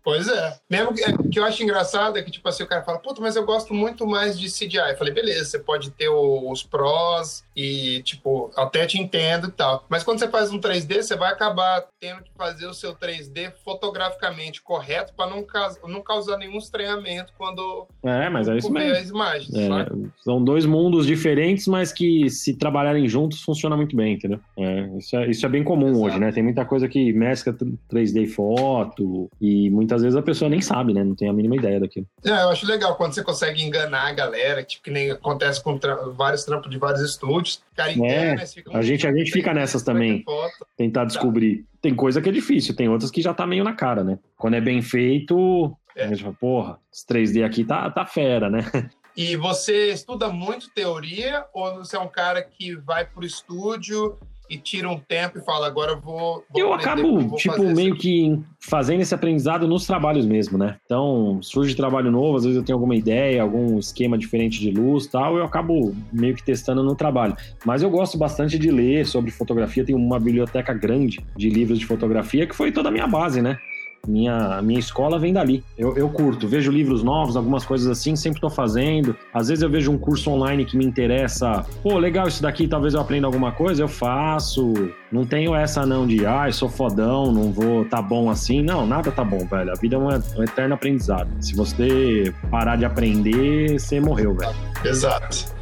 Pois é. Mesmo que, o que eu acho engraçado é que, tipo assim, o cara fala, puta, mas eu gosto muito mais de CGI. Eu falei, beleza, você pode ter o- os prós e, tipo, até te entendo e tal. Mas quando você faz um 3D, você vai acabar tendo que fazer o seu 3D fotograficamente correto para não, não causar nenhum estranhamento quando É, mas é isso mesmo. as imagens, É, são dois mundos diferentes, mas que se trabalharem juntos funciona muito bem, entendeu? É, isso, é, isso é bem comum Exato. hoje, né? Tem muita coisa que mescla 3D e foto, e muitas vezes a pessoa nem sabe, né? Não tem a mínima ideia daquilo. É, eu acho legal quando você consegue enganar a galera, tipo, que nem acontece com tra- vários trampos de vários estúdios. O cara engana, eles ficam, É, a gente- a gente fica nessas também. tentar descobrir. Tem coisa que é difícil, tem outras que já tá meio na cara, né? Quando é bem feito, É. a gente fala, porra, esse 3D aqui tá, tá fera, né? E você estuda muito teoria ou você é um cara que vai pro estúdio e tira um tempo e fala, agora eu vou. vou Eu acabo, vou tipo, meio que fazendo esse aprendizado nos trabalhos mesmo, né? Então, surge trabalho novo, às vezes eu tenho alguma ideia, algum esquema diferente de luz tal, eu acabo meio que testando no trabalho. Mas eu gosto bastante de ler sobre fotografia, tenho uma biblioteca grande de livros de fotografia, que foi toda a minha base, né? Minha, minha escola vem dali. Eu, eu curto, vejo livros novos, algumas coisas assim, sempre estou fazendo. Às vezes eu vejo um curso online que me interessa. Pô, legal isso daqui, talvez eu aprenda alguma coisa, eu faço. Não tenho essa não de, ah, sou fodão, não vou, tá bom assim. Não, nada tá bom, velho. A vida é um, um eterno aprendizado. Se você parar de aprender, você morreu, velho. Exato.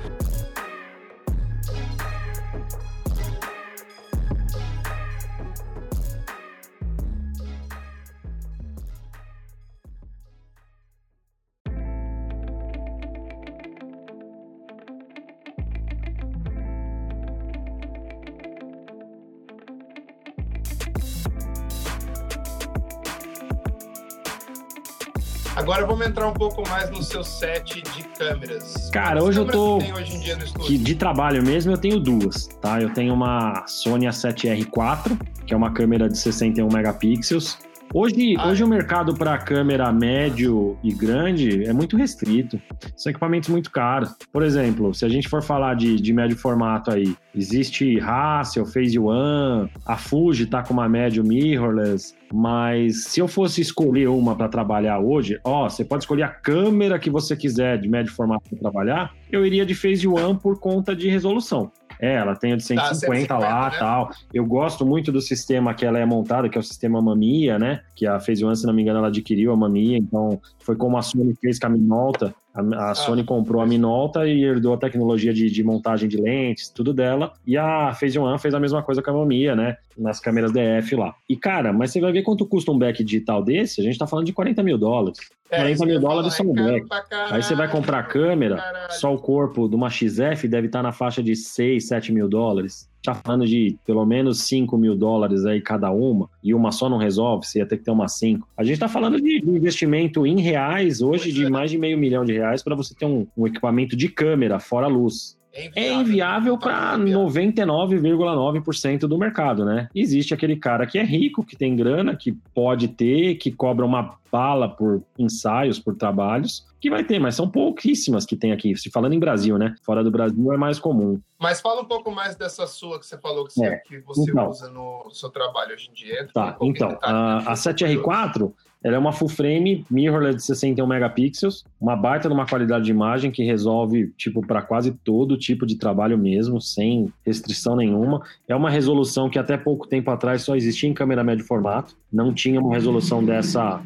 Agora vamos entrar um pouco mais no seu set de câmeras. Cara, hoje eu tô. Hoje que de trabalho mesmo eu tenho duas, tá? Eu tenho uma Sony A7R4, que é uma câmera de 61 megapixels. Hoje, ah, hoje o mercado para câmera médio e grande é muito restrito. São equipamentos muito caros. Por exemplo, se a gente for falar de, de médio formato aí, existe Hassel, Phase One, a Fuji tá com uma médio mirrorless, mas se eu fosse escolher uma para trabalhar hoje, ó, você pode escolher a câmera que você quiser de médio formato para trabalhar, eu iria de Phase One por conta de resolução. É, ela tem o de 150 tá, lá né? tal. Eu gosto muito do sistema que ela é montada, que é o sistema Mamia, né? Que a Phase One, se não me engano, ela adquiriu a Mamia, então foi como a Sony fez com a Minolta. A, a Sony ah, comprou a Minolta e herdou a tecnologia de, de, montagem de lentes, tudo dela. E a Phase One fez a mesma coisa com a Mamia, né? Nas câmeras DF lá. E, cara, mas você vai ver quanto custa um back digital desse? A gente tá falando de 40 mil dólares. É, 40 mil dólares só um back. Caralho, Aí você vai comprar a câmera, só o corpo de uma XF deve estar tá na faixa de 6, 7 mil dólares tá falando de pelo menos 5 mil dólares aí cada uma, e uma só não resolve, você ia ter que ter uma 5. A gente tá falando de investimento em reais hoje de é. mais de meio milhão de reais para você ter um, um equipamento de câmera fora luz. É inviável é para 99,9% do mercado, né? Existe aquele cara que é rico, que tem grana, que pode ter, que cobra uma bala por ensaios, por trabalhos, que vai ter, mas são pouquíssimas que tem aqui. Se falando em Brasil, né? Fora do Brasil é mais comum. Mas fala um pouco mais dessa sua que você falou que você, é. que você então, usa no seu trabalho hoje em dia. Tá, então, a, a 7R4 ela é uma full frame mirrorless de 61 megapixels, uma baita de uma qualidade de imagem que resolve tipo para quase todo tipo de trabalho mesmo, sem restrição nenhuma. É uma resolução que até pouco tempo atrás só existia em câmera médio formato, não tinha uma resolução dessa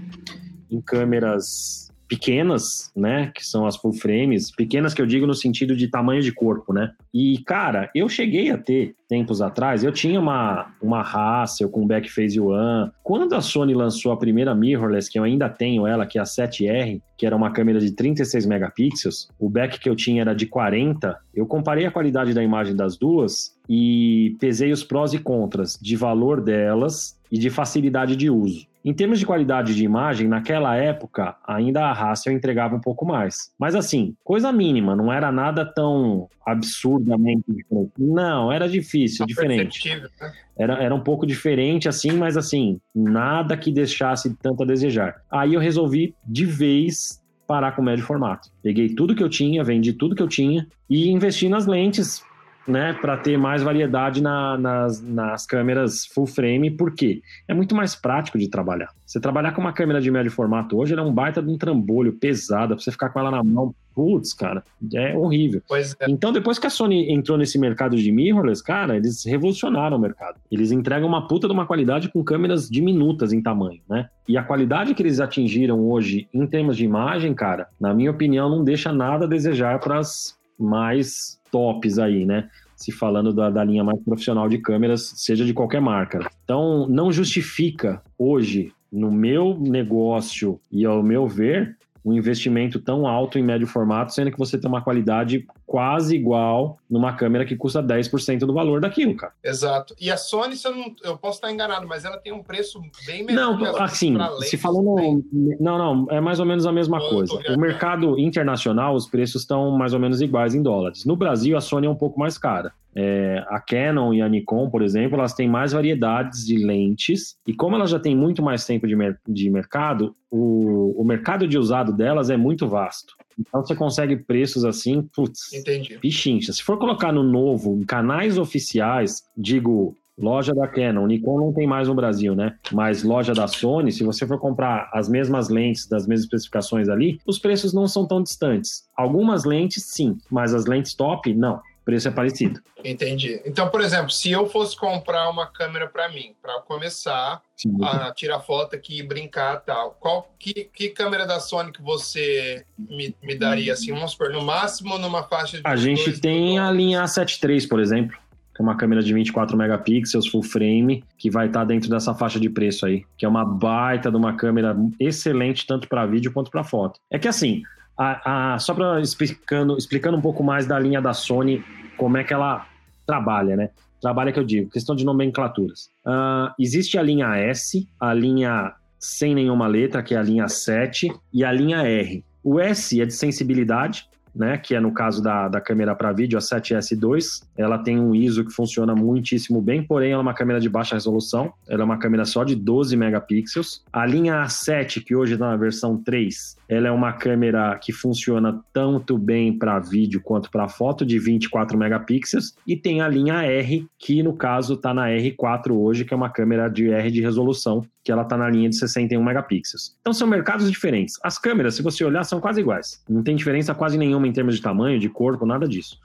em câmeras pequenas, né, que são as full frames, pequenas que eu digo no sentido de tamanho de corpo, né? E cara, eu cheguei a ter tempos atrás, eu tinha uma uma Hassel com Backphase One. Quando a Sony lançou a primeira mirrorless, que eu ainda tenho ela, que é a 7R, que era uma câmera de 36 megapixels, o back que eu tinha era de 40. Eu comparei a qualidade da imagem das duas e pesei os prós e contras de valor delas e de facilidade de uso. Em termos de qualidade de imagem, naquela época, ainda a Hassel entregava um pouco mais. Mas assim, coisa mínima, não era nada tão absurdamente diferente. Não, era difícil, diferente. Né? Era, era um pouco diferente assim, mas assim, nada que deixasse tanto a desejar. Aí eu resolvi de vez parar com médio formato. Peguei tudo que eu tinha, vendi tudo que eu tinha e investi nas lentes né, para ter mais variedade na, nas, nas câmeras full frame, porque é muito mais prático de trabalhar. Você trabalhar com uma câmera de médio formato hoje, ela é um baita de um trambolho pesado, pra você ficar com ela na mão, putz, cara, é horrível. É. Então, depois que a Sony entrou nesse mercado de mirrorless, cara, eles revolucionaram o mercado. Eles entregam uma puta de uma qualidade com câmeras diminutas em tamanho, né? E a qualidade que eles atingiram hoje em termos de imagem, cara, na minha opinião, não deixa nada a desejar para as mais tops aí, né? Se falando da, da linha mais profissional de câmeras, seja de qualquer marca. Então, não justifica hoje, no meu negócio e ao meu ver, um investimento tão alto em médio formato, sendo que você tem uma qualidade quase igual numa câmera que custa 10% do valor daquilo, cara. Exato. E a Sony, eu, não, eu posso estar enganado, mas ela tem um preço bem menor. Não, assim, se falando. Bem... Não, não, é mais ou menos a mesma eu coisa. O mercado internacional, os preços estão mais ou menos iguais em dólares. No Brasil, a Sony é um pouco mais cara. É, a Canon e a Nikon, por exemplo, elas têm mais variedades de lentes e como elas já têm muito mais tempo de, mer de mercado, o, o mercado de usado delas é muito vasto. Então você consegue preços assim, putz, Entendi. pichincha. Se for colocar no novo, em canais oficiais, digo loja da Canon, Nikon não tem mais no Brasil, né? Mas loja da Sony, se você for comprar as mesmas lentes das mesmas especificações ali, os preços não são tão distantes. Algumas lentes, sim, mas as lentes top, não preço é parecido. Entendi. Então, por exemplo, se eu fosse comprar uma câmera para mim, para começar Sim. a tirar foto aqui e brincar tal, qual que, que câmera da Sony que você me, me daria assim, vamos supor, no máximo numa faixa de A gente tem a linha A7 III, por exemplo, que é uma câmera de 24 megapixels full frame, que vai estar tá dentro dessa faixa de preço aí, que é uma baita de uma câmera excelente tanto para vídeo quanto para foto. É que assim, a, a, só para explicando, explicando um pouco mais da linha da Sony, como é que ela trabalha, né? Trabalha que eu digo, questão de nomenclaturas. Uh, existe a linha S, a linha sem nenhuma letra, que é a linha 7, e a linha R. O S é de sensibilidade, né, que é no caso da, da câmera para vídeo, a 7S2. Ela tem um ISO que funciona muitíssimo bem, porém ela é uma câmera de baixa resolução. Ela é uma câmera só de 12 megapixels. A linha A7, que hoje está na versão 3, ela é uma câmera que funciona tanto bem para vídeo quanto para foto, de 24 megapixels. E tem a linha R, que no caso está na R4 hoje, que é uma câmera de R de resolução, que ela está na linha de 61 megapixels. Então são mercados diferentes. As câmeras, se você olhar, são quase iguais. Não tem diferença quase nenhuma em termos de tamanho, de corpo, nada disso.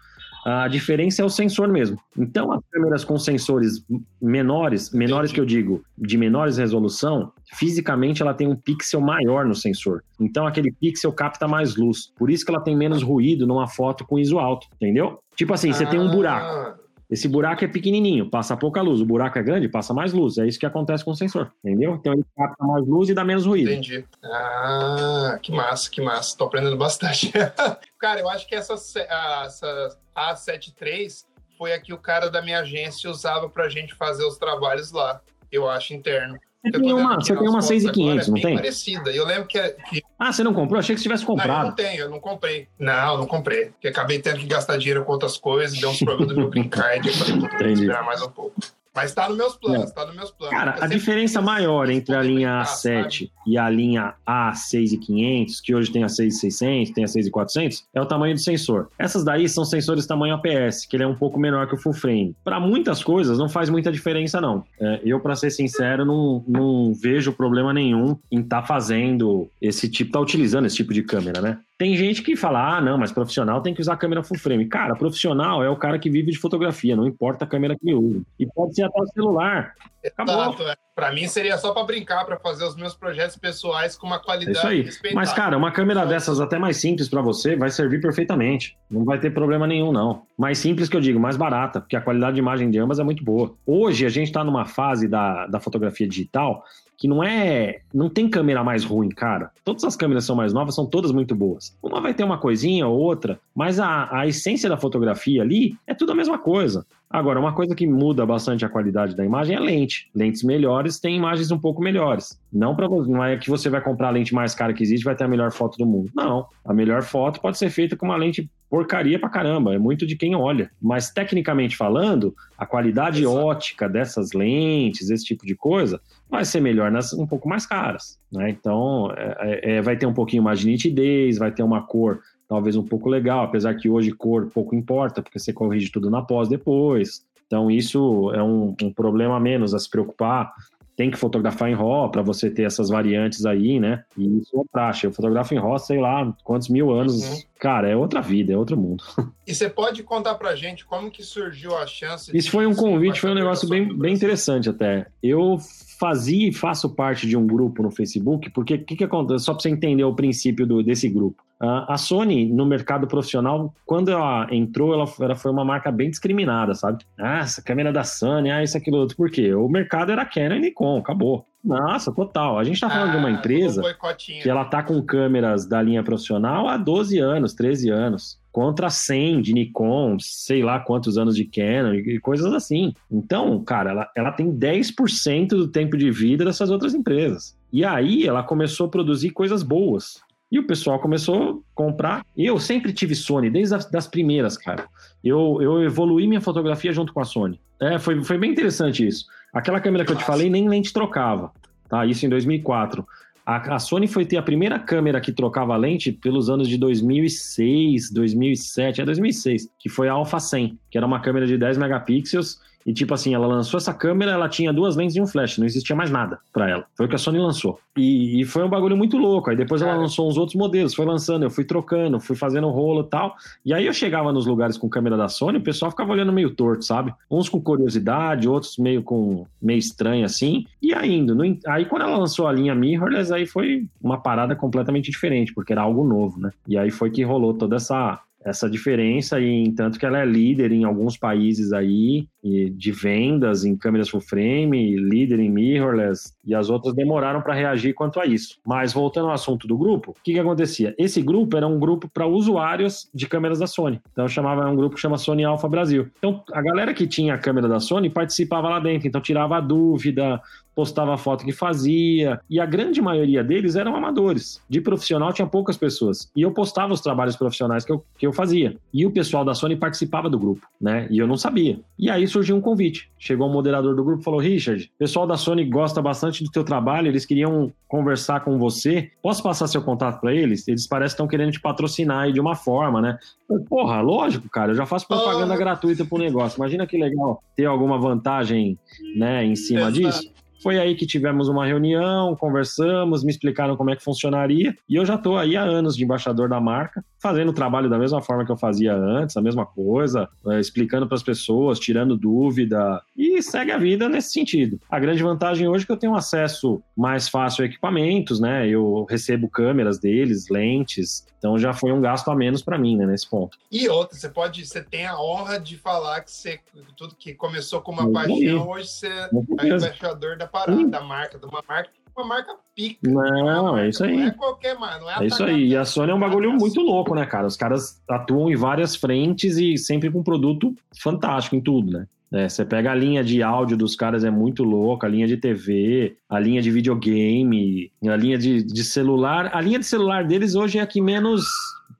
A diferença é o sensor mesmo. Então, as câmeras com sensores menores, menores que eu digo, de menores resolução, fisicamente ela tem um pixel maior no sensor. Então, aquele pixel capta mais luz. Por isso que ela tem menos ruído numa foto com ISO alto, entendeu? Tipo assim, você tem um buraco. Esse buraco é pequenininho, passa pouca luz. O buraco é grande, passa mais luz. É isso que acontece com o sensor, entendeu? Então ele capta mais luz e dá menos ruído. Entendi. Ah, que massa, que massa. Tô aprendendo bastante. cara, eu acho que essa, essa A7 III foi a que o cara da minha agência usava pra gente fazer os trabalhos lá. Eu acho interno. Você tem uma, você tem uma 6,500, é não tem? parecida. Eu lembro que, que, Ah, você não comprou? Achei que você tivesse comprado. Não, eu não tenho, eu não comprei. Não, não comprei. Porque acabei tendo que gastar dinheiro com outras coisas, deu uns problemas do meu green card. Eu falei, vou esperar mais um pouco. Mas tá nos meus planos, é. tá nos meus planos. Cara, a diferença maior entre a linha A7 e a linha A6500, que hoje tem a 6600, tem a 6400, é o tamanho do sensor. Essas daí são sensores tamanho APS, que ele é um pouco menor que o full frame. Para muitas coisas não faz muita diferença não. É, eu, para ser sincero, não, não vejo problema nenhum em estar tá fazendo esse tipo, tá utilizando esse tipo de câmera, né? Tem gente que fala, ah, não, mas profissional tem que usar câmera full frame. Cara, profissional é o cara que vive de fotografia, não importa a câmera que ele usa. E pode ser até o celular. Exato, é. Para mim seria só para brincar, para fazer os meus projetos pessoais com uma qualidade é Isso aí. Mas, cara, uma câmera dessas até mais simples para você vai servir perfeitamente. Não vai ter problema nenhum, não. Mais simples que eu digo, mais barata, porque a qualidade de imagem de ambas é muito boa. Hoje a gente está numa fase da, da fotografia digital que não é. Não tem câmera mais ruim, cara. Todas as câmeras são mais novas, são todas muito boas. Uma vai ter uma coisinha ou outra, mas a, a essência da fotografia ali é tudo a mesma coisa. Agora, uma coisa que muda bastante a qualidade da imagem é a lente. Lentes melhores têm imagens um pouco melhores. Não, pra, não é que você vai comprar a lente mais cara que existe e vai ter a melhor foto do mundo. Não. A melhor foto pode ser feita com uma lente porcaria pra caramba. É muito de quem olha. Mas, tecnicamente falando, a qualidade Exato. ótica dessas lentes, esse tipo de coisa, vai ser melhor nas um pouco mais caras. Né? Então, é, é, é vai ter um pouquinho mais de nitidez, vai ter uma cor talvez um pouco legal, apesar que hoje cor pouco importa, porque você corrige tudo na pós depois. Então, isso é um, um problema menos a se preocupar. Tem que fotografar em RAW para você ter essas variantes aí, né? E isso é praxe. Eu fotografo em RAW, sei lá, quantos mil anos. Uhum. Cara, é outra vida, é outro mundo. E você pode contar pra gente como que surgiu a chance? Isso foi um convite, foi um negócio bem, bem interessante até. Eu fazia e faço parte de um grupo no Facebook, porque o que, que acontece? Só para você entender o princípio do, desse grupo. A Sony, no mercado profissional, quando ela entrou, ela, ela, foi uma marca bem discriminada, sabe? Ah, essa câmera da Sony, ah, isso, aquilo, outro. Por quê? O mercado era Canon e Nikon, acabou. Nossa, total. A gente tá falando ah, de uma ah, empresa que ela tá com câmeras da linha profissional há 12 anos, 13 anos contra 100 de Nikon, sei lá quantos anos de Canon e coisas assim. Então, cara, ela, ela tem 10% do tempo de vida dessas outras empresas. E aí ela começou a produzir coisas boas. E o pessoal começou a comprar. Eu sempre tive Sony, desde as das primeiras, cara. Eu, eu evoluí minha fotografia junto com a Sony. É, foi, foi bem interessante isso. Aquela câmera que eu te falei nem lente trocava, tá? Isso em 2004. A, a, Sony foi ter a primeira câmera que trocava lente pelos anos de 2006, 2007, é 2006, que foi a Alpha 100, que era uma câmera de 10 megapixels E tipo assim, ela lançou essa câmera, ela tinha duas lentes e um flash, não existia mais nada para ela. Foi o que a Sony lançou. E, e, foi um bagulho muito louco. Aí depois ela lançou uns outros modelos, foi lançando, eu fui trocando, fui fazendo rolo e tal. E aí eu chegava nos lugares com câmera da Sony, o pessoal ficava olhando meio torto, sabe? Uns com curiosidade, outros meio com meio estranho assim. E ainda, aí quando ela lançou a linha mirrorless, aí foi uma parada completamente diferente, porque era algo novo, né? E aí foi que rolou toda essa essa diferença e tanto que ela é líder em alguns países aí de vendas em câmeras full frame, líder em mirrorless e as outras demoraram para reagir quanto a isso. Mas voltando ao assunto do grupo, o que, que acontecia? Esse grupo era um grupo para usuários de câmeras da Sony. Então chamava é um grupo que chama Sony Alpha Brasil. Então a galera que tinha a câmera da Sony participava lá dentro, então tirava a dúvida, postava a foto que fazia, e a grande maioria deles eram amadores. De profissional tinha poucas pessoas. E eu postava os trabalhos profissionais que eu, que eu fazia. E o pessoal da Sony participava do grupo, né? E eu não sabia. E aí surgiu um convite. Chegou um moderador do grupo e falou: Richard, o pessoal da Sony gosta bastante do teu trabalho, eles queriam conversar com você. Posso passar seu contato para eles? Eles parecem que estão querendo te patrocinar aí de uma forma, né? Porra, lógico, cara, eu já faço propaganda oh. gratuita pro negócio. Imagina que legal ter alguma vantagem, né, em cima Exato. disso. Foi aí que tivemos uma reunião, conversamos, me explicaram como é que funcionaria, e eu já estou aí há anos de embaixador da marca, fazendo o trabalho da mesma forma que eu fazia antes, a mesma coisa, é, explicando para as pessoas, tirando dúvida, e segue a vida nesse sentido. A grande vantagem hoje é que eu tenho acesso mais fácil a equipamentos, né? Eu recebo câmeras deles, lentes, então já foi um gasto a menos para mim, né, nesse ponto. E outra, você pode, você tem a honra de falar que você tudo que começou com uma paixão, hoje você é embaixador da da parada, da marca, de uma marca, uma marca pica. Não, marca, é isso aí. Não é qualquer, mano. Não é, é isso aí. E a Sony é um bagulho muito louco, né, cara? Os caras atuam em várias frentes e sempre com um produto fantástico em tudo, né? É, você pega a linha de áudio dos caras, é muito louca, a linha de TV, a linha de videogame, a linha de, de celular. A linha de celular deles hoje é a que menos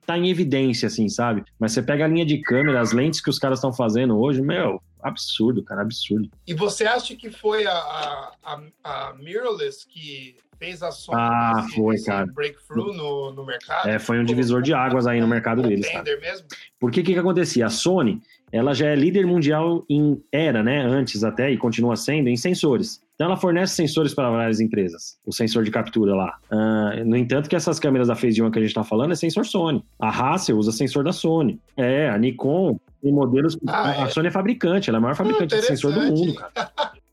tá em evidência, assim, sabe? Mas você pega a linha de câmera, as lentes que os caras estão fazendo hoje, meu, absurdo, cara, absurdo. E você acha que foi a, a, a Mirrorless que fez a Sony ah, foi, cara. breakthrough no, no mercado? É, foi um divisor de águas aí no mercado deles. Cara. Mesmo? Porque o que, que acontecia? A Sony, ela já é líder mundial em era, né? Antes até, e continua sendo, em sensores. Então ela fornece sensores para várias empresas, o sensor de captura lá. Uh, no entanto, que essas câmeras da Phase 1 que a gente está falando é sensor Sony. A Hassel usa sensor da Sony. É, a Nikon tem modelos. Ah, a é. Sony é fabricante, ela é a maior fabricante de sensor do mundo, cara.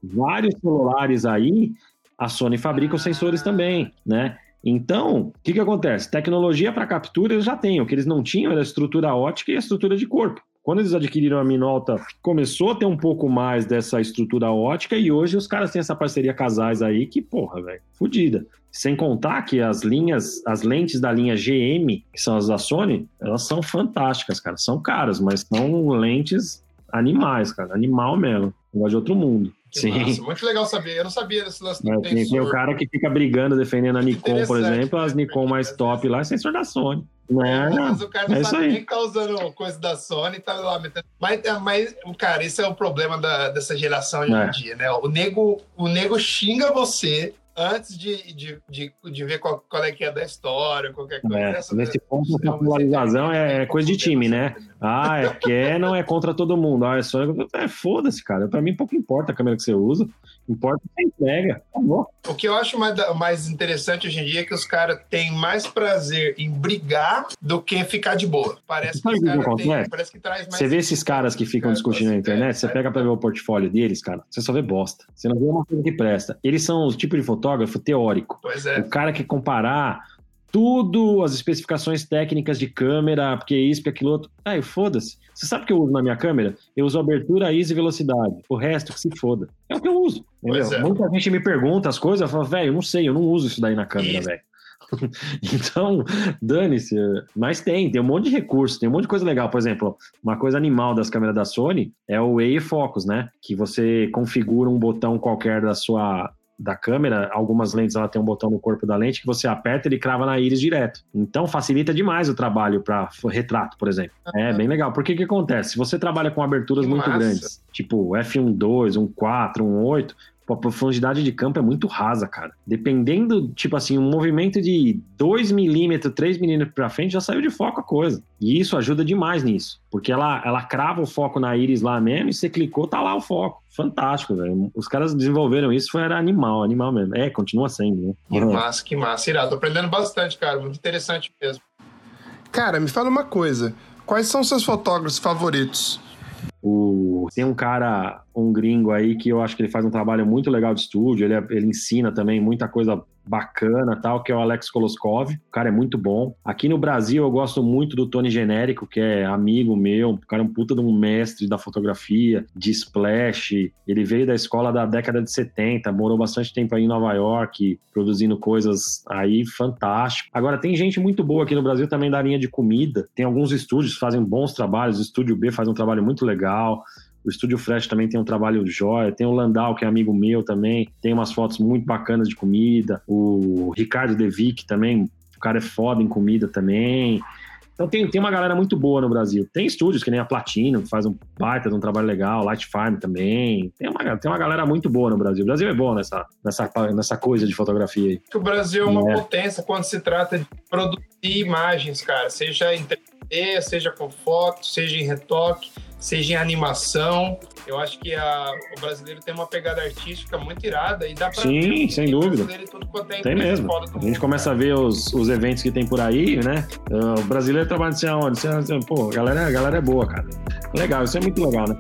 Vários celulares aí, a Sony fabrica os sensores também, né? Então, o que, que acontece? Tecnologia para captura eles já têm. O que eles não tinham era a estrutura ótica e a estrutura de corpo. Quando eles adquiriram a Minolta, começou a ter um pouco mais dessa estrutura ótica e hoje os caras têm essa parceria casais aí que, porra, velho, fodida. Sem contar que as linhas, as lentes da linha GM, que são as da Sony, elas são fantásticas, cara. São caras, mas são lentes animais, cara. Animal mesmo. Negócio de outro mundo. Sim. Massa. Muito legal saber. Eu não sabia desse lance é, tem, tem, o cara que fica brigando, defendendo a Nikon, por exemplo, as Nikon mais top lá é sensor da Sony. Né? Mas o cara não é sabe nem que tá usando coisa da Sony, tá lá metendo. Mas, é, mas cara, esse é o problema da, dessa geração hoje é. em dia, né? O nego, o nego xinga você antes de, de, de, de ver qual, qual, é que é da história, qualquer coisa. É, essa, nesse ponto, a popularização é, é coisa de time, né? Ah, é que não é contra todo mundo. Ah, é só. É, foda-se, cara. Pra mim, pouco importa a câmera que você usa. Importa que entrega. Acabou. O que eu acho mais, mais interessante hoje em dia é que os caras têm mais prazer em brigar do que ficar de boa. Parece que, que tem, parece que traz mais. Você vê esses caras que ficam discutindo na internet, você pega pra ver o portfólio deles, cara, você só vê bosta. Você não vê uma coisa que presta. Eles são o tipo de fotógrafo teórico. Pois é. O cara que comparar tudo, as especificações técnicas de câmera, porque isso, porque aquilo outro. Ai, foda-se. Você sabe o que eu uso na minha câmera? Eu uso abertura, ISO e velocidade. O resto que se foda. É o que eu uso. É. Muita gente me pergunta as coisas, eu falo, velho, eu não sei, eu não uso isso daí na câmera, velho. então, dane-se. Mas tem, tem um monte de recurso, tem um monte de coisa legal. Por exemplo, uma coisa animal das câmeras da Sony é o Wave Focus, né? Que você configura um botão qualquer da sua da câmera, algumas lentes ela tem um botão no corpo da lente que você aperta e ele crava na íris direto. Então facilita demais o trabalho para retrato, por exemplo. Uhum. É bem legal. Porque que acontece? Se você trabalha com aberturas que muito massa. grandes, tipo F12, um 4, um 8, a profundidade de campo é muito rasa, cara. Dependendo, tipo assim, um movimento de 2 milímetros, 3 milímetros pra frente, já saiu de foco a coisa. E isso ajuda demais nisso. Porque ela, ela crava o foco na íris lá mesmo e você clicou, tá lá o foco. Fantástico, velho. Os caras desenvolveram isso, foi era animal, animal mesmo. É, continua sendo, né? Que massa, que massa. Irado, tô aprendendo bastante, cara. Muito interessante mesmo. Cara, me fala uma coisa. Quais são seus fotógrafos favoritos? O... Tem um cara, um gringo aí, que eu acho que ele faz um trabalho muito legal de estúdio, ele, é, ele ensina também muita coisa bacana tal, que é o Alex Koloskov. O cara é muito bom. Aqui no Brasil eu gosto muito do Tony Genérico, que é amigo meu. O cara é um puta de um mestre da fotografia, de splash. Ele veio da escola da década de 70, morou bastante tempo aí em Nova York, produzindo coisas aí fantástico. Agora, tem gente muito boa aqui no Brasil também da linha de comida. Tem alguns estúdios que fazem bons trabalhos. O Estúdio B faz um trabalho muito legal. O Estúdio Fresh também tem um trabalho jóia. Tem o Landau, que é amigo meu também. Tem umas fotos muito bacanas de comida. O Ricardo Devic também. O cara é foda em comida também. Então tem, tem uma galera muito boa no Brasil. Tem estúdios que nem a Platino, que faz um baita de um trabalho legal, Light Farm também. Tem uma, tem uma galera muito boa no Brasil. O Brasil é bom nessa, nessa, nessa coisa de fotografia aí. O Brasil é uma é. potência quando se trata de produzir imagens, cara. Seja em 3D, seja com foto, seja em retoque seja em animação. Eu acho que a, o brasileiro tem uma pegada artística muito irada e dá pra Sim, sem dúvida. É tem mesmo. A gente mundo, começa cara. a ver os, os eventos que tem por aí, né? O brasileiro trabalha assim aonde? Pô, a galera, a galera é boa, cara. Legal, isso é muito legal, né?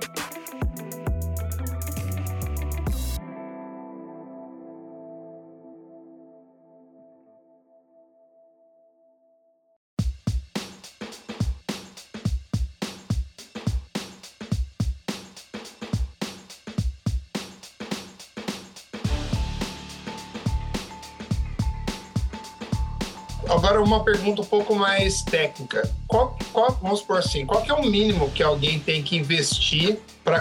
Uma pergunta um pouco mais técnica. Qual, qual, vamos supor assim, qual que é o mínimo que alguém tem que investir para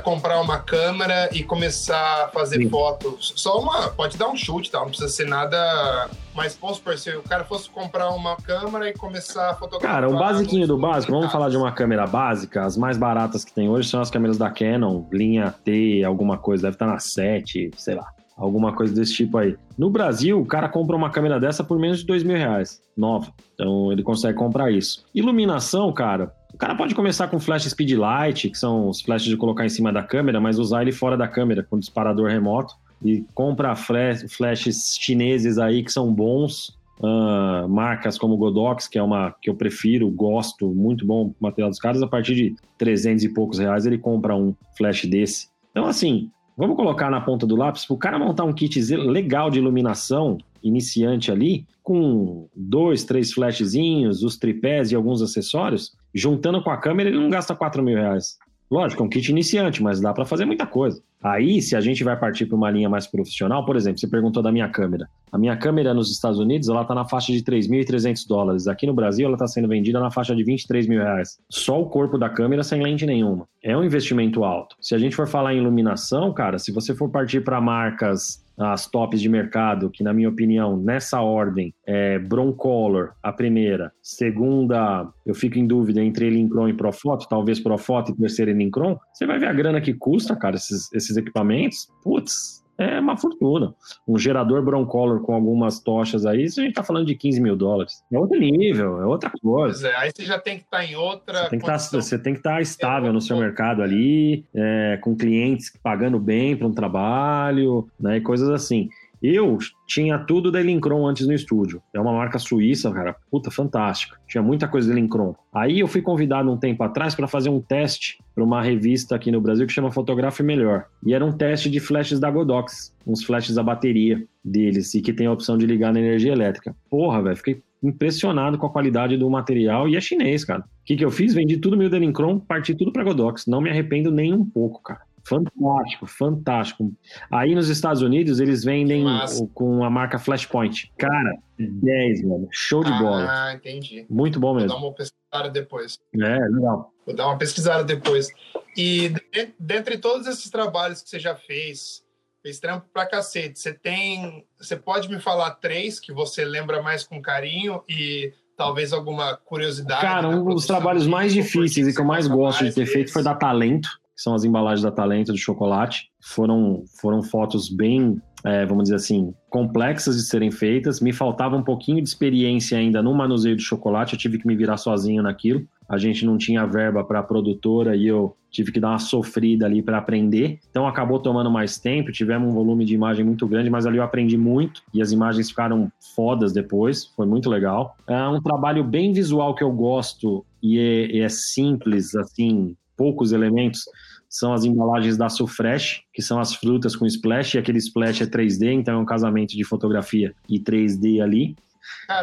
comprar uma câmera e começar a fazer Sim. fotos? Só uma, pode dar um chute, tá? Não precisa ser nada. Mas vamos supor, se o cara fosse comprar uma câmera e começar a fotografar. Cara, o basiquinho do básico, vamos falar de uma câmera básica. As mais baratas que tem hoje são as câmeras da Canon, linha T, alguma coisa, deve estar na 7, sei lá alguma coisa desse tipo aí. No Brasil, o cara compra uma câmera dessa por menos de dois mil reais, nova. Então ele consegue comprar isso. Iluminação, cara, o cara pode começar com flash speed light, que são os flashes de colocar em cima da câmera, mas usar ele fora da câmera, com disparador remoto. E compra flash, flashes chineses aí que são bons, Uh, marcas como Godox, que é uma que eu prefiro, gosto, muito bom material dos caras, a partir de 300 e poucos reais ele compra um flash desse. Então, assim, Vamos colocar na ponta do lápis, para o cara montar um kit legal de iluminação iniciante ali, com dois, três flashzinhos, os tripés e alguns acessórios, juntando com a câmera, ele não gasta 4 mil reais. Lógico, é um kit iniciante, mas dá para fazer muita coisa. Aí, se a gente vai partir para uma linha mais profissional, por exemplo, você perguntou da minha câmera. A minha câmera nos Estados Unidos, ela está na faixa de 3.300 dólares. Aqui no Brasil, ela está sendo vendida na faixa de 23 mil reais. Só o corpo da câmera sem lente nenhuma. É um investimento alto. Se a gente for falar em iluminação, cara, se você for partir para marcas as tops de mercado, que na minha opinião, nessa ordem, é Broncolor, a primeira. Segunda, eu fico em dúvida entre Elincron e Profoto, talvez Profoto e terceira Elincron. Você vai ver a grana que custa, cara, esses, esses equipamentos. Putz, é uma fortuna. Um gerador Broncolor com algumas tochas aí, a gente tá falando de 15 mil dólares. É outro nível, é outra coisa. Pois é, aí você já tem que estar tá em outra. Você tem que tá, estar tá estável é no seu mercado ali, é, com clientes pagando bem para um trabalho, né, e coisas assim. Eu tinha tudo da Elincron antes no estúdio. É uma marca suíça, cara, puta, fantástica. Tinha muita coisa da Elincron. Aí eu fui convidado um tempo atrás para fazer um teste para uma revista aqui no Brasil que chama Fotografe Melhor. E era um teste de flashes da Godox, uns flashes a bateria deles e que tem a opção de ligar na energia elétrica. Porra, velho, fiquei impressionado com a qualidade do material e é chinês, cara. O que, que eu fiz? Vendi tudo meu da Elincron, parti tudo para Godox. Não me arrependo nem um pouco, cara. Fantástico, fantástico. Aí nos Estados Unidos eles vendem o, com a marca Flashpoint. Cara, 10, mano. Show de bola. Ah, entendi. Muito bom mesmo. Vou dar uma pesquisada depois. É, legal. Vou dar uma pesquisada depois. E dentre todos esses trabalhos que você já fez, fez trampo pra cacete, você tem. Você pode me falar três que você lembra mais com carinho e talvez alguma curiosidade? Cara, um dos trabalhos mais difíceis e que eu mais gosto de ter feito foi dar talento que são as embalagens da Talento de chocolate. Foram, foram fotos bem, é, vamos dizer assim, complexas de serem feitas. Me faltava um pouquinho de experiência ainda no manuseio de chocolate, eu tive que me virar sozinho naquilo. A gente não tinha verba para a produtora e eu tive que dar uma sofrida ali para aprender. Então acabou tomando mais tempo, tivemos um volume de imagem muito grande, mas ali eu aprendi muito e as imagens ficaram fodas depois, foi muito legal. É um trabalho bem visual que eu gosto e é, é simples, assim, poucos elementos. São as embalagens da Sufresh, que são as frutas com splash, e aquele splash é 3D, então é um casamento de fotografia e 3D ali.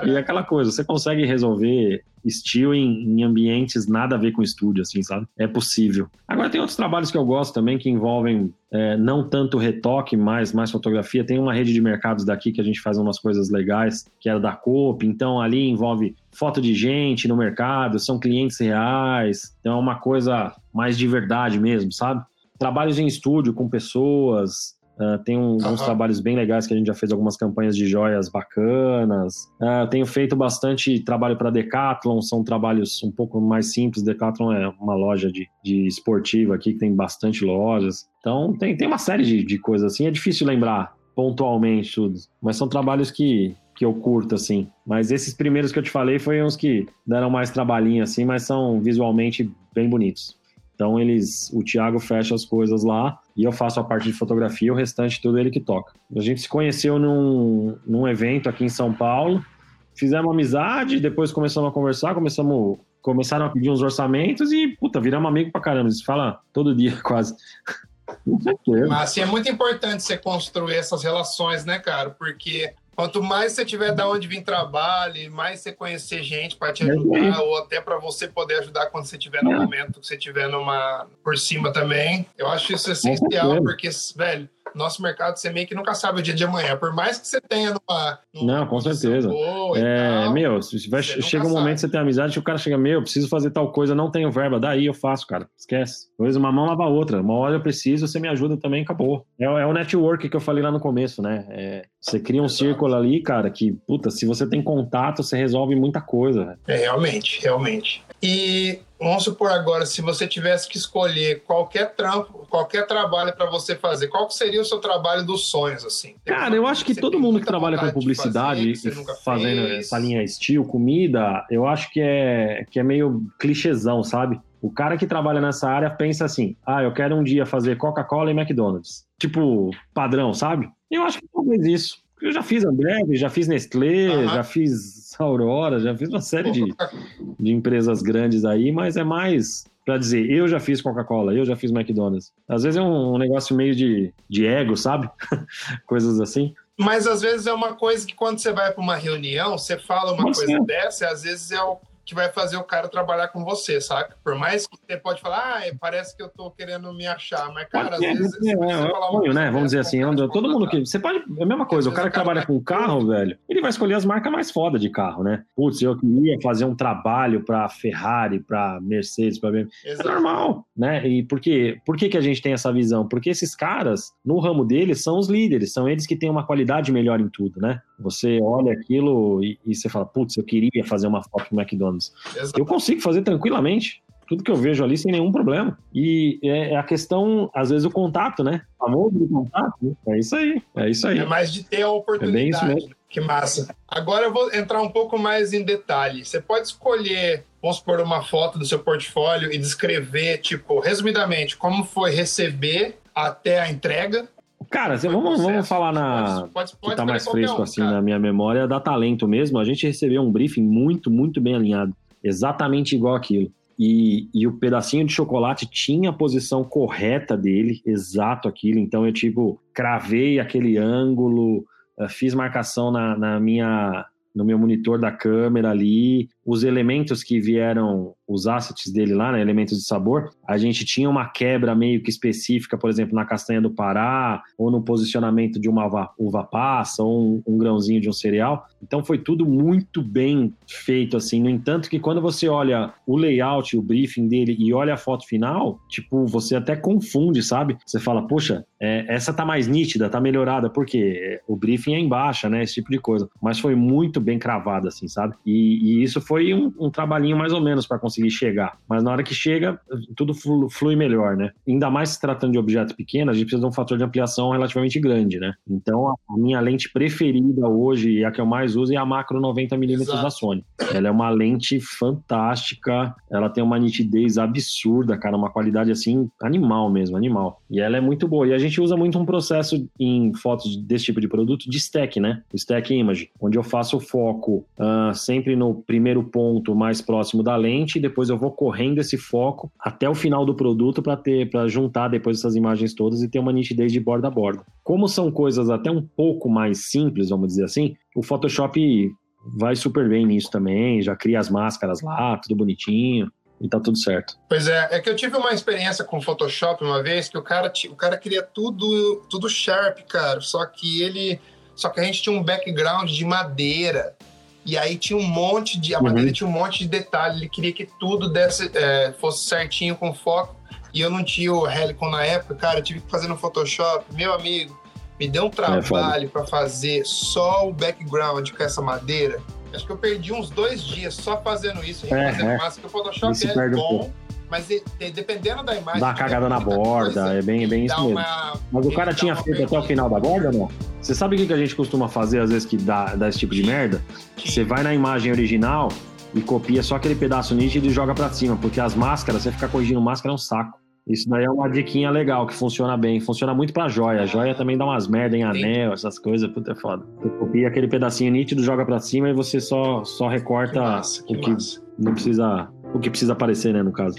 E é aquela coisa, você consegue resolver estilo em, em, ambientes nada a ver com estúdio, assim, sabe? É possível. Agora tem outros trabalhos que eu gosto também que envolvem é, não tanto retoque, mas mais fotografia. Tem uma rede de mercados daqui que a gente faz umas coisas legais, que era da Coop, então ali envolve foto de gente no mercado, são clientes reais, então é uma coisa mais de verdade mesmo, sabe? Trabalhos em estúdio com pessoas, Uh, tem um, uhum. uns trabalhos bem legais que a gente já fez algumas campanhas de joias bacanas. Uh, tenho feito bastante trabalho para Decathlon, são trabalhos um pouco mais simples. Decathlon é uma loja de, de esportiva aqui que tem bastante lojas. Então tem, tem uma série de, de coisas assim. É difícil lembrar pontualmente tudo, mas são trabalhos que, que eu curto, assim. Mas esses primeiros que eu te falei foram uns que deram mais trabalhinho, assim, mas são visualmente bem bonitos. Então eles, o Thiago fecha as coisas lá e eu faço a parte de fotografia, o restante tudo ele que toca. A gente se conheceu num, num evento aqui em São Paulo, fizemos amizade, depois começamos a conversar, começamos começaram a pedir uns orçamentos e puta, viramos amigo pra caramba, eles fala todo dia quase. Mas assim, é muito importante você construir essas relações, né, cara? Porque Quanto mais você tiver da onde vir trabalho, mais você conhecer gente para te ajudar, ou até para você poder ajudar quando você estiver no momento que você estiver numa por cima também. Eu acho isso essencial, porque, velho, nosso mercado você meio que nunca sabe o dia de amanhã. Por mais que você tenha numa. numa não, com certeza. É, tal, meu, vai, chega um momento que você tem amizade que o cara chega, meu, preciso fazer tal coisa, não tenho verba, daí eu faço, cara. Esquece. Depois uma mão lava a outra. Uma hora eu preciso, você me ajuda também, acabou. É, é o network que eu falei lá no começo, né? É, você cria um Exato. círculo ali, cara, que, puta, se você tem contato, você resolve muita coisa. É, realmente, realmente. E vamos supor agora, se você tivesse que escolher qualquer trampo, qualquer trabalho para você fazer, qual seria o seu trabalho dos sonhos, assim? Cara, eu acho que todo mundo que trabalha com publicidade, fazer, fazendo essa linha estilo, comida, eu acho que é, que é meio clichêzão, sabe? O cara que trabalha nessa área pensa assim: ah, eu quero um dia fazer Coca-Cola e McDonald's. Tipo, padrão, sabe? Eu acho que talvez isso. Eu já fiz Ambev, já fiz Nestlé, uhum. já fiz Aurora, já fiz uma série de, de empresas grandes aí, mas é mais para dizer, eu já fiz Coca-Cola, eu já fiz McDonald's. Às vezes é um, negócio meio de, de ego, sabe? Coisas assim. Mas às vezes é uma coisa que quando você vai para uma reunião, você fala uma coisa é. dessa, e às vezes é o que vai fazer o cara trabalhar com você, saca? Por mais que você pode falar, ah, parece que eu tô querendo me achar, mas, cara, às vezes. É, é, é né? Vamos dizer assim, todo mundo que. Você pode. É a mesma coisa, o cara que trabalha com carro, velho, ele vai escolher as marcas mais foda de carro, né? Putz, eu queria fazer um trabalho pra Ferrari, pra Mercedes, pra BMW. É normal, né? E por quê? Por que, que a gente tem essa visão? Porque esses caras, no ramo deles, são os líderes, são eles que têm uma qualidade melhor em tudo, né? Você olha aquilo e, e você fala, putz, eu queria fazer uma foto no McDonald's. Exatamente. Eu consigo fazer tranquilamente. Tudo que eu vejo ali sem nenhum problema. E é, é a questão, às vezes, o contato, né? O famoso contato. Né? É isso aí. É isso aí. É mais de ter a oportunidade. É bem isso mesmo. Que massa. Agora eu vou entrar um pouco mais em detalhe. Você pode escolher, vamos supor, uma foto do seu portfólio e descrever, tipo, resumidamente, como foi receber até a entrega Cara, vamos, vamos falar na. Pode, pode, que tá mais fresco um, assim cara. na minha memória, da talento mesmo. A gente recebeu um briefing muito, muito bem alinhado. Exatamente igual aquilo. E, e o pedacinho de chocolate tinha a posição correta dele, exato aquilo. Então eu, tipo, cravei aquele ângulo, eh, fiz marcação na, na minha no meu monitor da câmera ali, os elementos que vieram, os assets dele lá, né, elementos de sabor, a gente tinha uma quebra meio que específica, por exemplo, na castanha do Pará, ou no posicionamento de uma uva, passa, ou um, um, grãozinho de um cereal. Então foi tudo muito bem feito, assim. No entanto, que quando você olha o layout, o briefing dele e olha a foto final, tipo, você até confunde, sabe? Você fala, poxa, é, essa tá mais nítida, tá melhorada, porque o briefing é em baixa, né? Esse tipo de coisa. Mas foi muito bem cravado, assim, sabe? E, e isso foi um, um trabalhinho mais ou menos para conseguir chegar. Mas na hora que chega, tudo flui melhor, né? Ainda mais se tratando de objetos pequenos, a gente precisa de um fator de ampliação relativamente grande, né? Então, a minha lente preferida hoje, e a que eu mais uso, é a macro 90mm da Sony. Ela é uma lente fantástica, ela tem uma nitidez absurda, cara, uma qualidade assim, animal mesmo, animal. E ela é muito boa. E a gente usa muito um processo em fotos desse tipo de produto de stack, né? Stack image, onde eu faço o foco uh, sempre no primeiro ponto mais próximo da lente, e depois eu vou correndo esse foco até o final do produto para ter, para juntar depois essas imagens todas e ter uma nitidez de borda a borda. Como são coisas até um pouco mais simples, vamos dizer assim, o Photoshop vai super bem nisso também, já cria as máscaras lá, tudo bonitinho e tá tudo certo. Pois é, é que eu tive uma experiência com Photoshop uma vez que o cara, o cara queria tudo, tudo sharp, cara, só que ele, só que a gente tinha um background de madeira e aí tinha um monte de, a uhum. madeira tinha um monte de detalhe, ele queria que tudo desse, é, fosse certinho com foco. E eu não tinha o Helicon na época, cara, eu tive que fazer no Photoshop, meu amigo, me deu um é trabalho é para fazer só o background com essa madeira. Acho que eu perdi uns dois dias só fazendo isso, é, fazendo é. massa, que o Photoshop é bom, um mas dependendo da imagem. Dá uma cagada na borda, coisa, é bem, bem isso mesmo. Uma, mas o cara tinha feito até o final da borda, não? Você sabe o que a gente costuma fazer às vezes que dá, dá esse tipo de merda? Você vai na imagem original e copia só aquele pedaço nítido e joga pra cima, porque as máscaras, você ficar corrigindo máscara é um saco. Isso daí é uma diquinha legal, que funciona bem. Funciona muito pra joia. A joia também dá umas merda em anel, essas coisas. Puta, é foda. Você copia aquele pedacinho nítido, joga pra cima e você só, só recorta que massa, que o que massa. não precisa... O que precisa aparecer, né, no caso.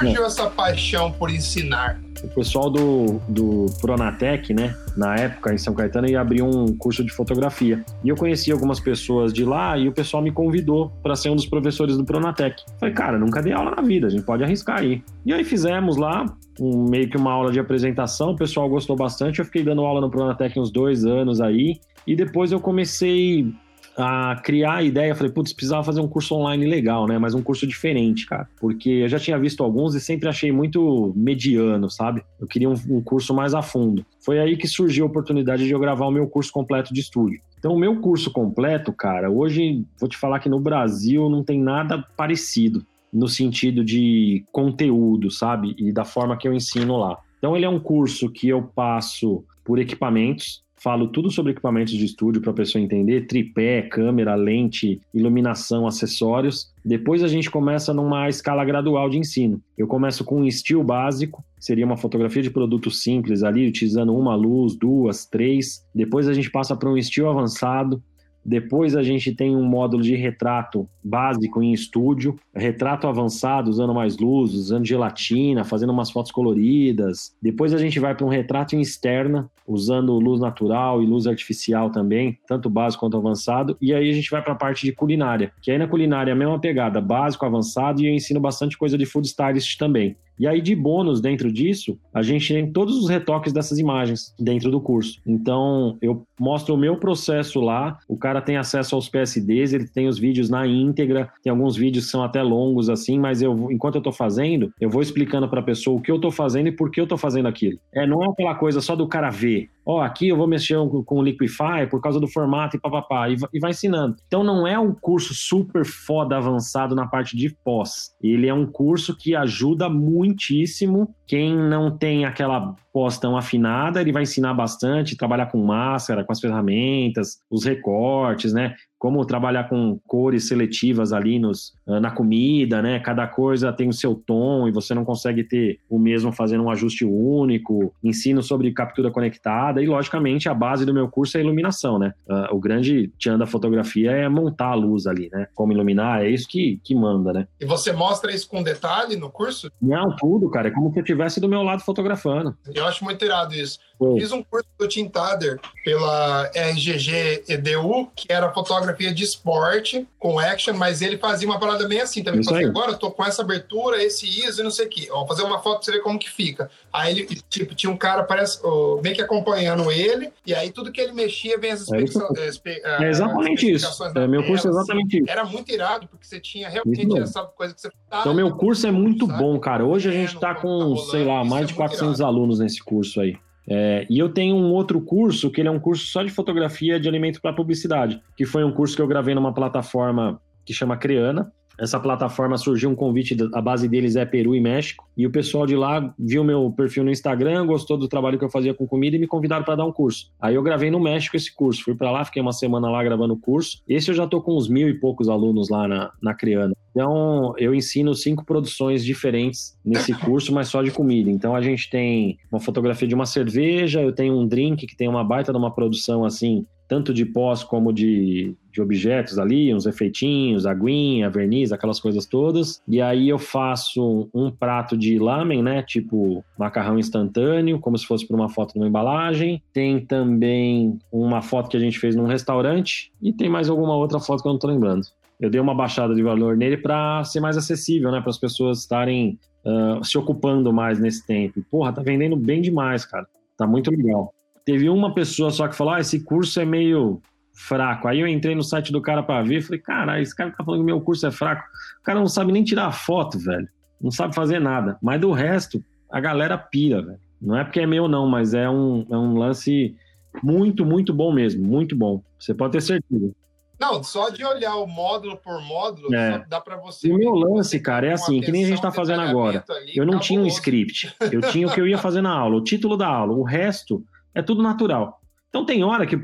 Surgiu essa paixão por ensinar? O pessoal do, do Pronatec, né, na época em São Caetano, ia abrir um curso de fotografia. E eu conheci algumas pessoas de lá e o pessoal me convidou para ser um dos professores do Pronatec. Falei, cara, nunca dei aula na vida, a gente pode arriscar aí. E aí fizemos lá um, meio que uma aula de apresentação, o pessoal gostou bastante. Eu fiquei dando aula no Pronatec uns dois anos aí. E depois eu comecei a criar a ideia, falei, putz, precisava fazer um curso online legal, né? Mas um curso diferente, cara. Porque eu já tinha visto alguns e sempre achei muito mediano, sabe? Eu queria um, um curso mais a fundo. Foi aí que surgiu a oportunidade de eu gravar o meu curso completo de estúdio. Então, o meu curso completo, cara, hoje vou te falar que no Brasil não tem nada parecido no sentido de conteúdo, sabe? E da forma que eu ensino lá. Então, ele é um curso que eu passo por equipamentos, falo tudo sobre equipamentos de estúdio para a pessoa entender: tripé, câmera, lente, iluminação, acessórios. Depois a gente começa numa escala gradual de ensino. Eu começo com um estilo básico, seria uma fotografia de produto simples ali, utilizando uma luz, duas, três. Depois a gente passa para um estilo avançado, depois a gente tem um módulo de retrato básico em estúdio, retrato avançado, usando mais luz, usando gelatina, fazendo umas fotos coloridas. Depois a gente vai para um retrato em externa, usando luz natural e luz artificial também, tanto básico quanto avançado. E aí a gente vai para a parte de culinária, que aí na culinária é a mesma pegada, básico, avançado, e eu ensino bastante coisa de food stylist também. E aí, de bônus dentro disso, a gente tem todos os retoques dessas imagens dentro do curso. Então, eu mostro o meu processo lá, o cara tem acesso aos PSDs, ele tem os vídeos na íntegra, tem alguns vídeos que são até longos assim, mas eu, enquanto eu tô fazendo, eu vou explicando para a pessoa o que eu tô fazendo e por que eu tô fazendo aquilo. É, não é aquela coisa só do cara ver ó, oh, aqui eu vou mexer com o Liquify por causa do formato e papapá, e, e vai ensinando. Então não é um curso super foda avançado na parte de pós. Ele é um curso que ajuda muitíssimo quem não tem aquela pós tão afinada, ele vai ensinar bastante, trabalhar com máscara, com as ferramentas, os recortes, né? Como trabalhar com cores seletivas ali nos, ah, na comida, né? Cada coisa tem o seu tom e você não consegue ter o mesmo fazendo um ajuste único. Ensino sobre captura conectada e, logicamente, a base do meu curso é iluminação, né? Uh, o grande tchan da fotografia é montar a luz ali, né? Como iluminar, é isso que, que manda, né? E você mostra isso com detalhe no curso? Não, tudo, cara. É como se eu estivesse do meu lado fotografando. Eu acho muito irado isso. Fiz um curso do Tintader pela RGG EDU, que era fotógrafo fotografia de esporte, com action, mas ele fazia uma parada bem assim também. Assim, agora eu tô com essa abertura, esse ISO e não sei o quê. Ó, fazer uma foto pra você ver como que fica. Aí ele, tipo, tinha um cara, parece, ó, meio que acompanhando ele, e aí tudo que ele mexia vem as explicações. É, é, exatamente isso. É, meu curso é exatamente assim. isso. Era muito irado, porque você tinha realmente essa coisa que você. Tá, então, meu curso é muito sabe? bom, cara. Hoje a gente tá com, tá sei lá, mais de 400 irado. alunos nesse curso aí. É, e eu tenho um outro curso, que ele é um curso só de fotografia de alimento para publicidade, que foi um curso que eu gravei numa plataforma que chama Creana. Essa plataforma surgiu um convite, a base deles é Peru e México, e o pessoal de lá viu meu perfil no Instagram, gostou do trabalho que eu fazia com comida e me convidaram para dar um curso. Aí eu gravei no México esse curso, fui para lá, fiquei uma semana lá gravando o curso. Esse eu já tô com uns mil e poucos alunos lá na, na Creana. Então, eu ensino cinco produções diferentes nesse curso, mas só de comida. Então, a gente tem uma fotografia de uma cerveja, eu tenho um drink que tem uma baita de uma produção assim, tanto de pós como de, de objetos ali, uns efeitinhos, aguinha, verniz, aquelas coisas todas. E aí eu faço um prato de lamen, né? Tipo macarrão instantâneo, como se fosse para uma foto numa embalagem. Tem também uma foto que a gente fez num restaurante. E tem mais alguma outra foto que eu não tô lembrando. Eu dei uma baixada de valor nele para ser mais acessível, né? Para as pessoas estarem uh, se ocupando mais nesse tempo. Porra, tá vendendo bem demais, cara. Tá muito legal. Teve uma pessoa só que falou: ah, esse curso é meio fraco. Aí eu entrei no site do cara para ver e falei: caralho, esse cara tá falando que meu curso é fraco. O cara não sabe nem tirar foto, velho. Não sabe fazer nada. Mas do resto, a galera pira, velho. Não é porque é meu, não, mas é um, é um lance muito, muito bom mesmo. Muito bom. Você pode ter certeza. Não, só de olhar o módulo por módulo, é. dá para você. E o meu lance, cara, é assim, que nem a gente está fazendo agora. Ali, eu não tinha um script. Eu tinha o que eu ia fazer na aula, o título da aula. O resto é tudo natural. Então tem hora que,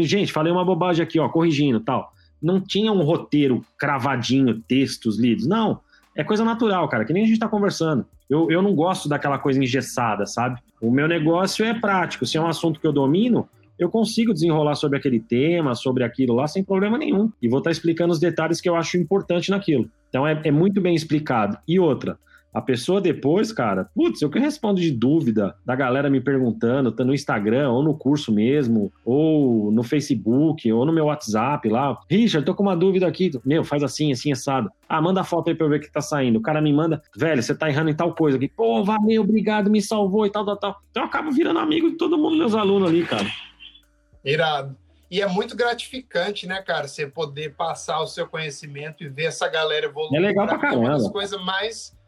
gente, falei uma bobagem aqui, ó, corrigindo tal. Não tinha um roteiro cravadinho, textos lidos. Não, é coisa natural, cara, que nem a gente está conversando. Eu, eu não gosto daquela coisa engessada, sabe? O meu negócio é prático. Se é um assunto que eu domino, eu consigo desenrolar sobre aquele tema, sobre aquilo lá, sem problema nenhum. E vou estar explicando os detalhes que eu acho importante naquilo. Então é, é muito bem explicado. E outra, a pessoa depois, cara, putz, eu que respondo de dúvida da galera me perguntando, tá no Instagram, ou no curso mesmo, ou no Facebook, ou no meu WhatsApp lá. Richard, tô com uma dúvida aqui. Meu, faz assim, assim, assado. Ah, manda a foto aí pra eu ver o que tá saindo. O cara me manda, velho, você tá errando em tal coisa aqui. Pô, valeu, obrigado, me salvou e tal, tal, tal. Então eu acabo virando amigo de todo mundo, meus alunos ali, cara. Irado. E é muito gratificante, né, cara, você poder passar o seu conhecimento e ver essa galera evoluir. É legal pra caramba. Uma das coisas mais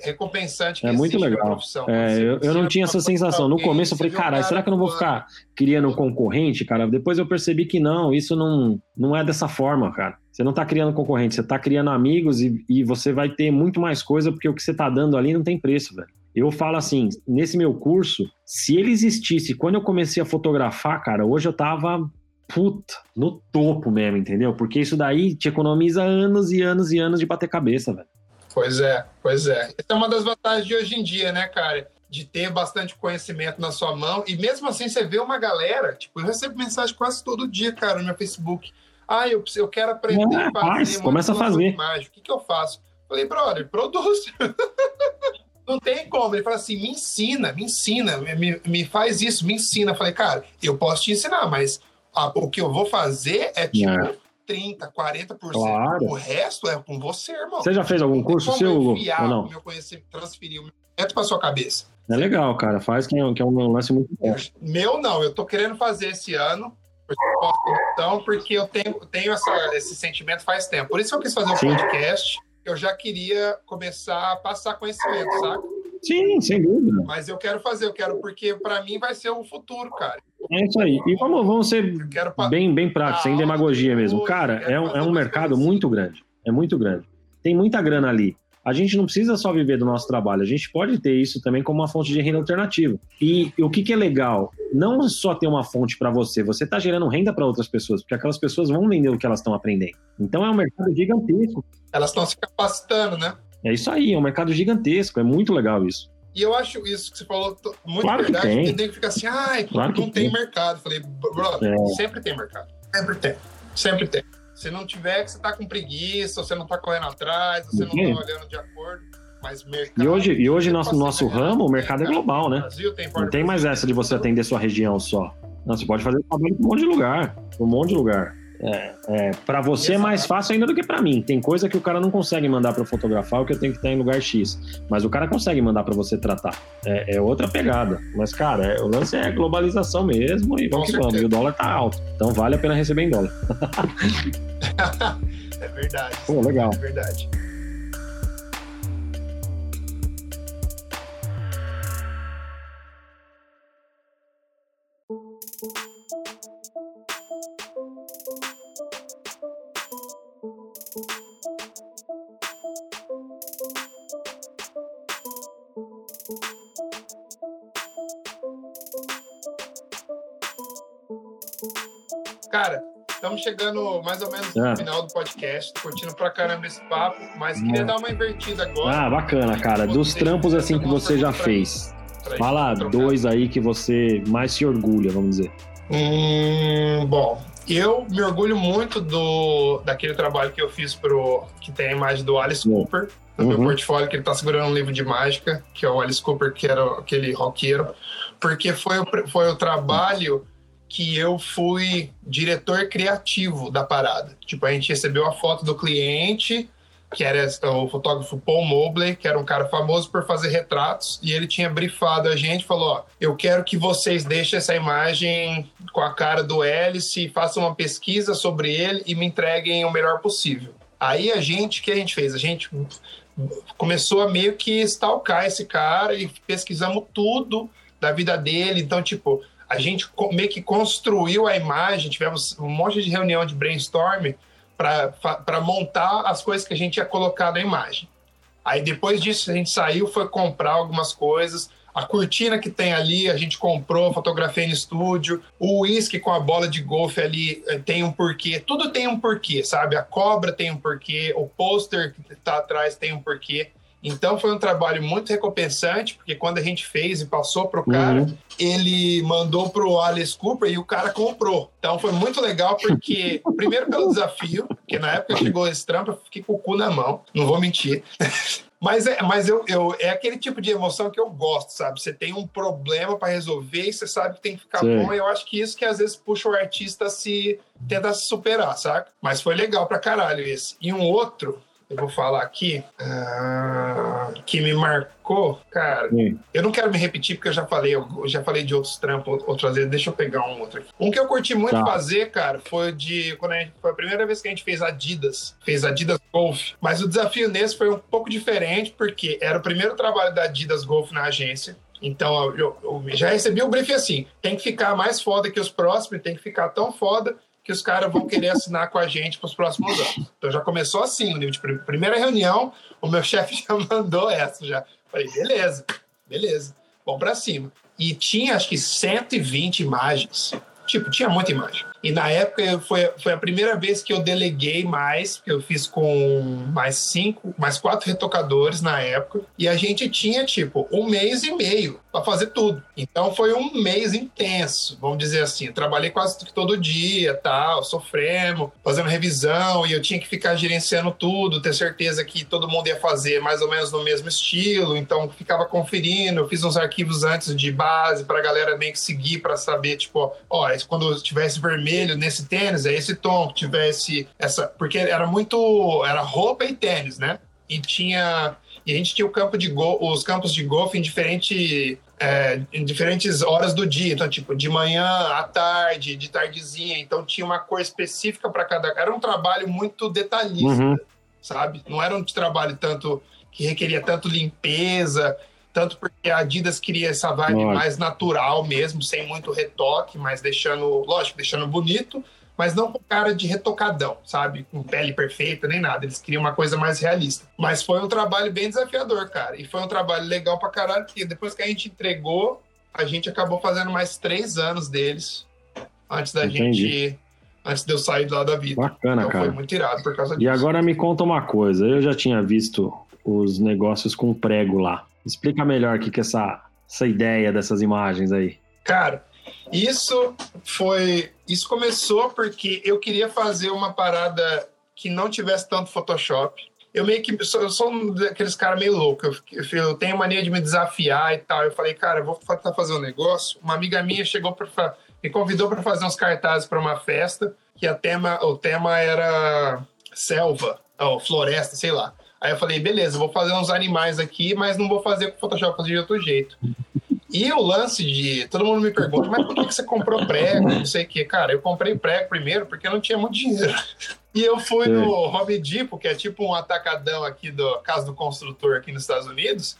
recompensantes que É muito legal. É, eu, eu não tinha essa sensação. No começo eu falei, cara, será que eu não vou ficar criando concorrente, cara? Depois eu percebi que não, isso não, não é dessa forma, cara. Você não tá criando concorrente, você tá criando amigos e, e você vai ter muito mais coisa porque o que você tá dando ali não tem preço, velho. Eu falo assim, nesse meu curso, se ele existisse quando eu comecei a fotografar, cara, hoje eu tava puta, no topo mesmo, entendeu? Porque isso daí te economiza anos e anos e anos de bater cabeça, velho. Pois é, pois é. Essa é uma das vantagens de hoje em dia, né, cara? De ter bastante conhecimento na sua mão. E mesmo assim, você vê uma galera, tipo, eu recebo mensagem quase todo dia, cara, no meu Facebook. Ah, eu, eu quero aprender é, fazer. começa a fazer. Imagem. O que, que eu faço? Falei, brother, produz. Não tem como. Ele fala assim: me ensina, me ensina, me, me faz isso, me ensina. Eu falei, cara, eu posso te ensinar, mas a, o que eu vou fazer é tipo. É. 30, 40%. Claro. O resto é com você, irmão. Você já fez algum curso seu, Hugo? Ou não? meu conhecimento, transferir o meu para sua cabeça. É legal, cara. Faz que é, que é um lance muito bom. Meu não, eu tô querendo fazer esse ano. Então, porque eu tenho, tenho essa, esse sentimento faz tempo. Por isso que eu quis fazer um Sim. podcast eu já queria começar a passar conhecimento, sabe? Sim, sem dúvida. Mas eu quero fazer, eu quero, porque para mim vai ser o futuro, cara. É isso aí. E vamos, vamos ser bem, bem práticos, sem demagogia mesmo. Cara, é um, é um mercado muito grande. É muito grande. Tem muita grana ali a gente não precisa só viver do nosso trabalho, a gente pode ter isso também como uma fonte de renda alternativa. E o que, que é legal? Não só ter uma fonte para você, você está gerando renda para outras pessoas, porque aquelas pessoas vão vender o que elas estão aprendendo. Então é um mercado gigantesco. Elas estão se capacitando, né? É isso aí, é um mercado gigantesco, é muito legal isso. E eu acho isso que você falou muito claro verdade, que tem. tem que ficar assim, ai, claro não tem, tem mercado. Falei, brother, é. sempre tem mercado. Sempre tem. Sempre tem. Se não tiver, que você tá com preguiça, você não tá correndo atrás, você não tá olhando de acordo. Mas mercado, e hoje, e hoje nosso, nosso ramo, o mercado é global, né? Brasil, tem não tem mais essa de você atender sua região só. Não, você pode fazer trabalho em um monte de lugar. Um monte de lugar. É, é, para você é mais fácil ainda do que para mim. Tem coisa que o cara não consegue mandar para fotografar, o que eu tenho que estar em lugar X. Mas o cara consegue mandar para você tratar. É, é, outra pegada. Mas, cara, é, o lance é globalização mesmo e vamos que vamos. E o dólar tá alto. Então vale a pena receber em dólar. é verdade. Pô, legal. É verdade. Cara, estamos chegando mais ou menos no é. final do podcast, curtindo pra caramba esse papo, mas queria é. dar uma invertida agora. Ah, bacana, cara. Dos trampos assim que você já fez. Fala dois aí que você mais se orgulha, vamos dizer. Hum, bom, eu me orgulho muito do daquele trabalho que eu fiz pro que tem a imagem do Alice uhum. Cooper no uhum. meu portfólio, que ele tá segurando um livro de mágica, que é o Alice Cooper, que era aquele roqueiro, porque foi o, foi o trabalho que eu fui diretor criativo da parada. Tipo, a gente recebeu a foto do cliente, que era o fotógrafo Paul Mobley, que era um cara famoso por fazer retratos, e ele tinha brifado a gente, falou, ó, eu quero que vocês deixem essa imagem com a cara do Hélice, façam uma pesquisa sobre ele e me entreguem o melhor possível. Aí a gente, o que a gente fez? A gente começou a meio que stalkar esse cara e pesquisamos tudo da vida dele. Então, tipo, a gente meio que construiu a imagem, tivemos um monte de reunião de brainstorm para montar as coisas que a gente ia colocar na imagem. Aí depois disso a gente saiu, foi comprar algumas coisas. A cortina que tem ali a gente comprou, fotografei no estúdio. O uísque com a bola de golfe ali eh, tem um porquê. Tudo tem um porquê, sabe? A cobra tem um porquê, o pôster que está atrás tem um porquê. Então foi um trabalho muito recompensante, porque quando a gente fez e passou para o cara, uhum. ele mandou para o Alice Cooper e o cara comprou. Então foi muito legal, porque, primeiro pelo desafio, porque na época chegou esse trampo, eu fiquei com o cu na mão, não vou mentir. Mas, é, mas eu, eu, é aquele tipo de emoção que eu gosto, sabe? Você tem um problema para resolver e você sabe que tem que ficar Sim. bom. E eu acho que isso que às vezes puxa o artista a se tentar se superar, sabe? Mas foi legal pra caralho esse. E um outro eu vou falar aqui, uh, que me marcou, cara. Sim. Eu não quero me repetir porque eu já falei, eu já falei de outros trampos outras vezes. Deixa eu pegar um outro aqui. Um que eu curti muito tá. fazer, cara, foi de quando a gente, foi a primeira vez que a gente fez Adidas, fez Adidas Golf. Mas o desafio nesse foi um pouco diferente porque era o primeiro trabalho da Adidas Golf na agência. Então eu, eu já recebi o briefing assim: tem que ficar mais foda que os próximos, tem que ficar tão foda que os caras vão querer assinar com a gente para os próximos anos. Então já começou assim, o nível de primeira reunião, o meu chefe já mandou essa já. Falei, beleza, beleza, vamos para cima. E tinha acho que 120 imagens. Tipo, tinha muita imagem. E na época foi, foi a primeira vez que eu deleguei mais, eu fiz com mais cinco, mais quatro retocadores na época. E a gente tinha, tipo, um mês e meio para fazer tudo. Então foi um mês intenso, vamos dizer assim. Eu trabalhei quase todo dia, tal, sofremos, fazendo revisão, e eu tinha que ficar gerenciando tudo, ter certeza que todo mundo ia fazer mais ou menos no mesmo estilo. Então ficava conferindo, eu fiz uns arquivos antes de base para a galera meio que seguir para saber, tipo, ó, quando tivesse vermelho vermelho nesse tênis, é esse tom, que tivesse essa. Porque era muito. Era roupa e tênis, né? E tinha. E a gente tinha o campo de go, os campos de golfe em, diferente, é, em diferentes horas do dia. Então, tipo, de manhã, à tarde, de tardezinha. Então, tinha uma cor específica para cada. Era um trabalho muito detalhista, uhum. sabe? Não era um trabalho tanto que requeria tanto limpeza tanto porque a Adidas queria essa vibe Nossa. mais natural mesmo, sem muito retoque, mas deixando, lógico, deixando bonito, mas não com cara de retocadão, sabe? Com pele perfeita nem nada. Eles queriam uma coisa mais realista. Mas foi um trabalho bem desafiador, cara. E foi um trabalho legal pra caralho, porque depois que a gente entregou, a gente acabou fazendo mais três anos deles antes da Entendi. gente. Antes de eu sair lá da vida. Bacana, então, cara. Foi muito irado por causa disso. E agora me conta uma coisa. Eu já tinha visto os negócios com prego lá. Explica melhor o que, que é essa, essa ideia dessas imagens aí. Cara, isso foi. Isso começou porque eu queria fazer uma parada que não tivesse tanto Photoshop. Eu meio que. Eu sou um daqueles caras meio louco. Eu, eu, tenho mania de me desafiar e tal. Eu falei, cara, eu vou tentar fazer um negócio. Uma amiga minha chegou para me convidou para fazer uns cartazes para uma festa que a tema, o tema era selva, ou floresta, sei lá. Aí eu falei, beleza, vou fazer uns animais aqui, mas não vou fazer com Photoshop, vou fazer de outro jeito. E o lance de. Todo mundo me pergunta, mas por que você comprou prego? Não sei o quê. Cara, eu comprei prego primeiro porque eu não tinha muito dinheiro. E eu fui no Hobby Depot, que é tipo um atacadão aqui do Casa do Construtor aqui nos Estados Unidos,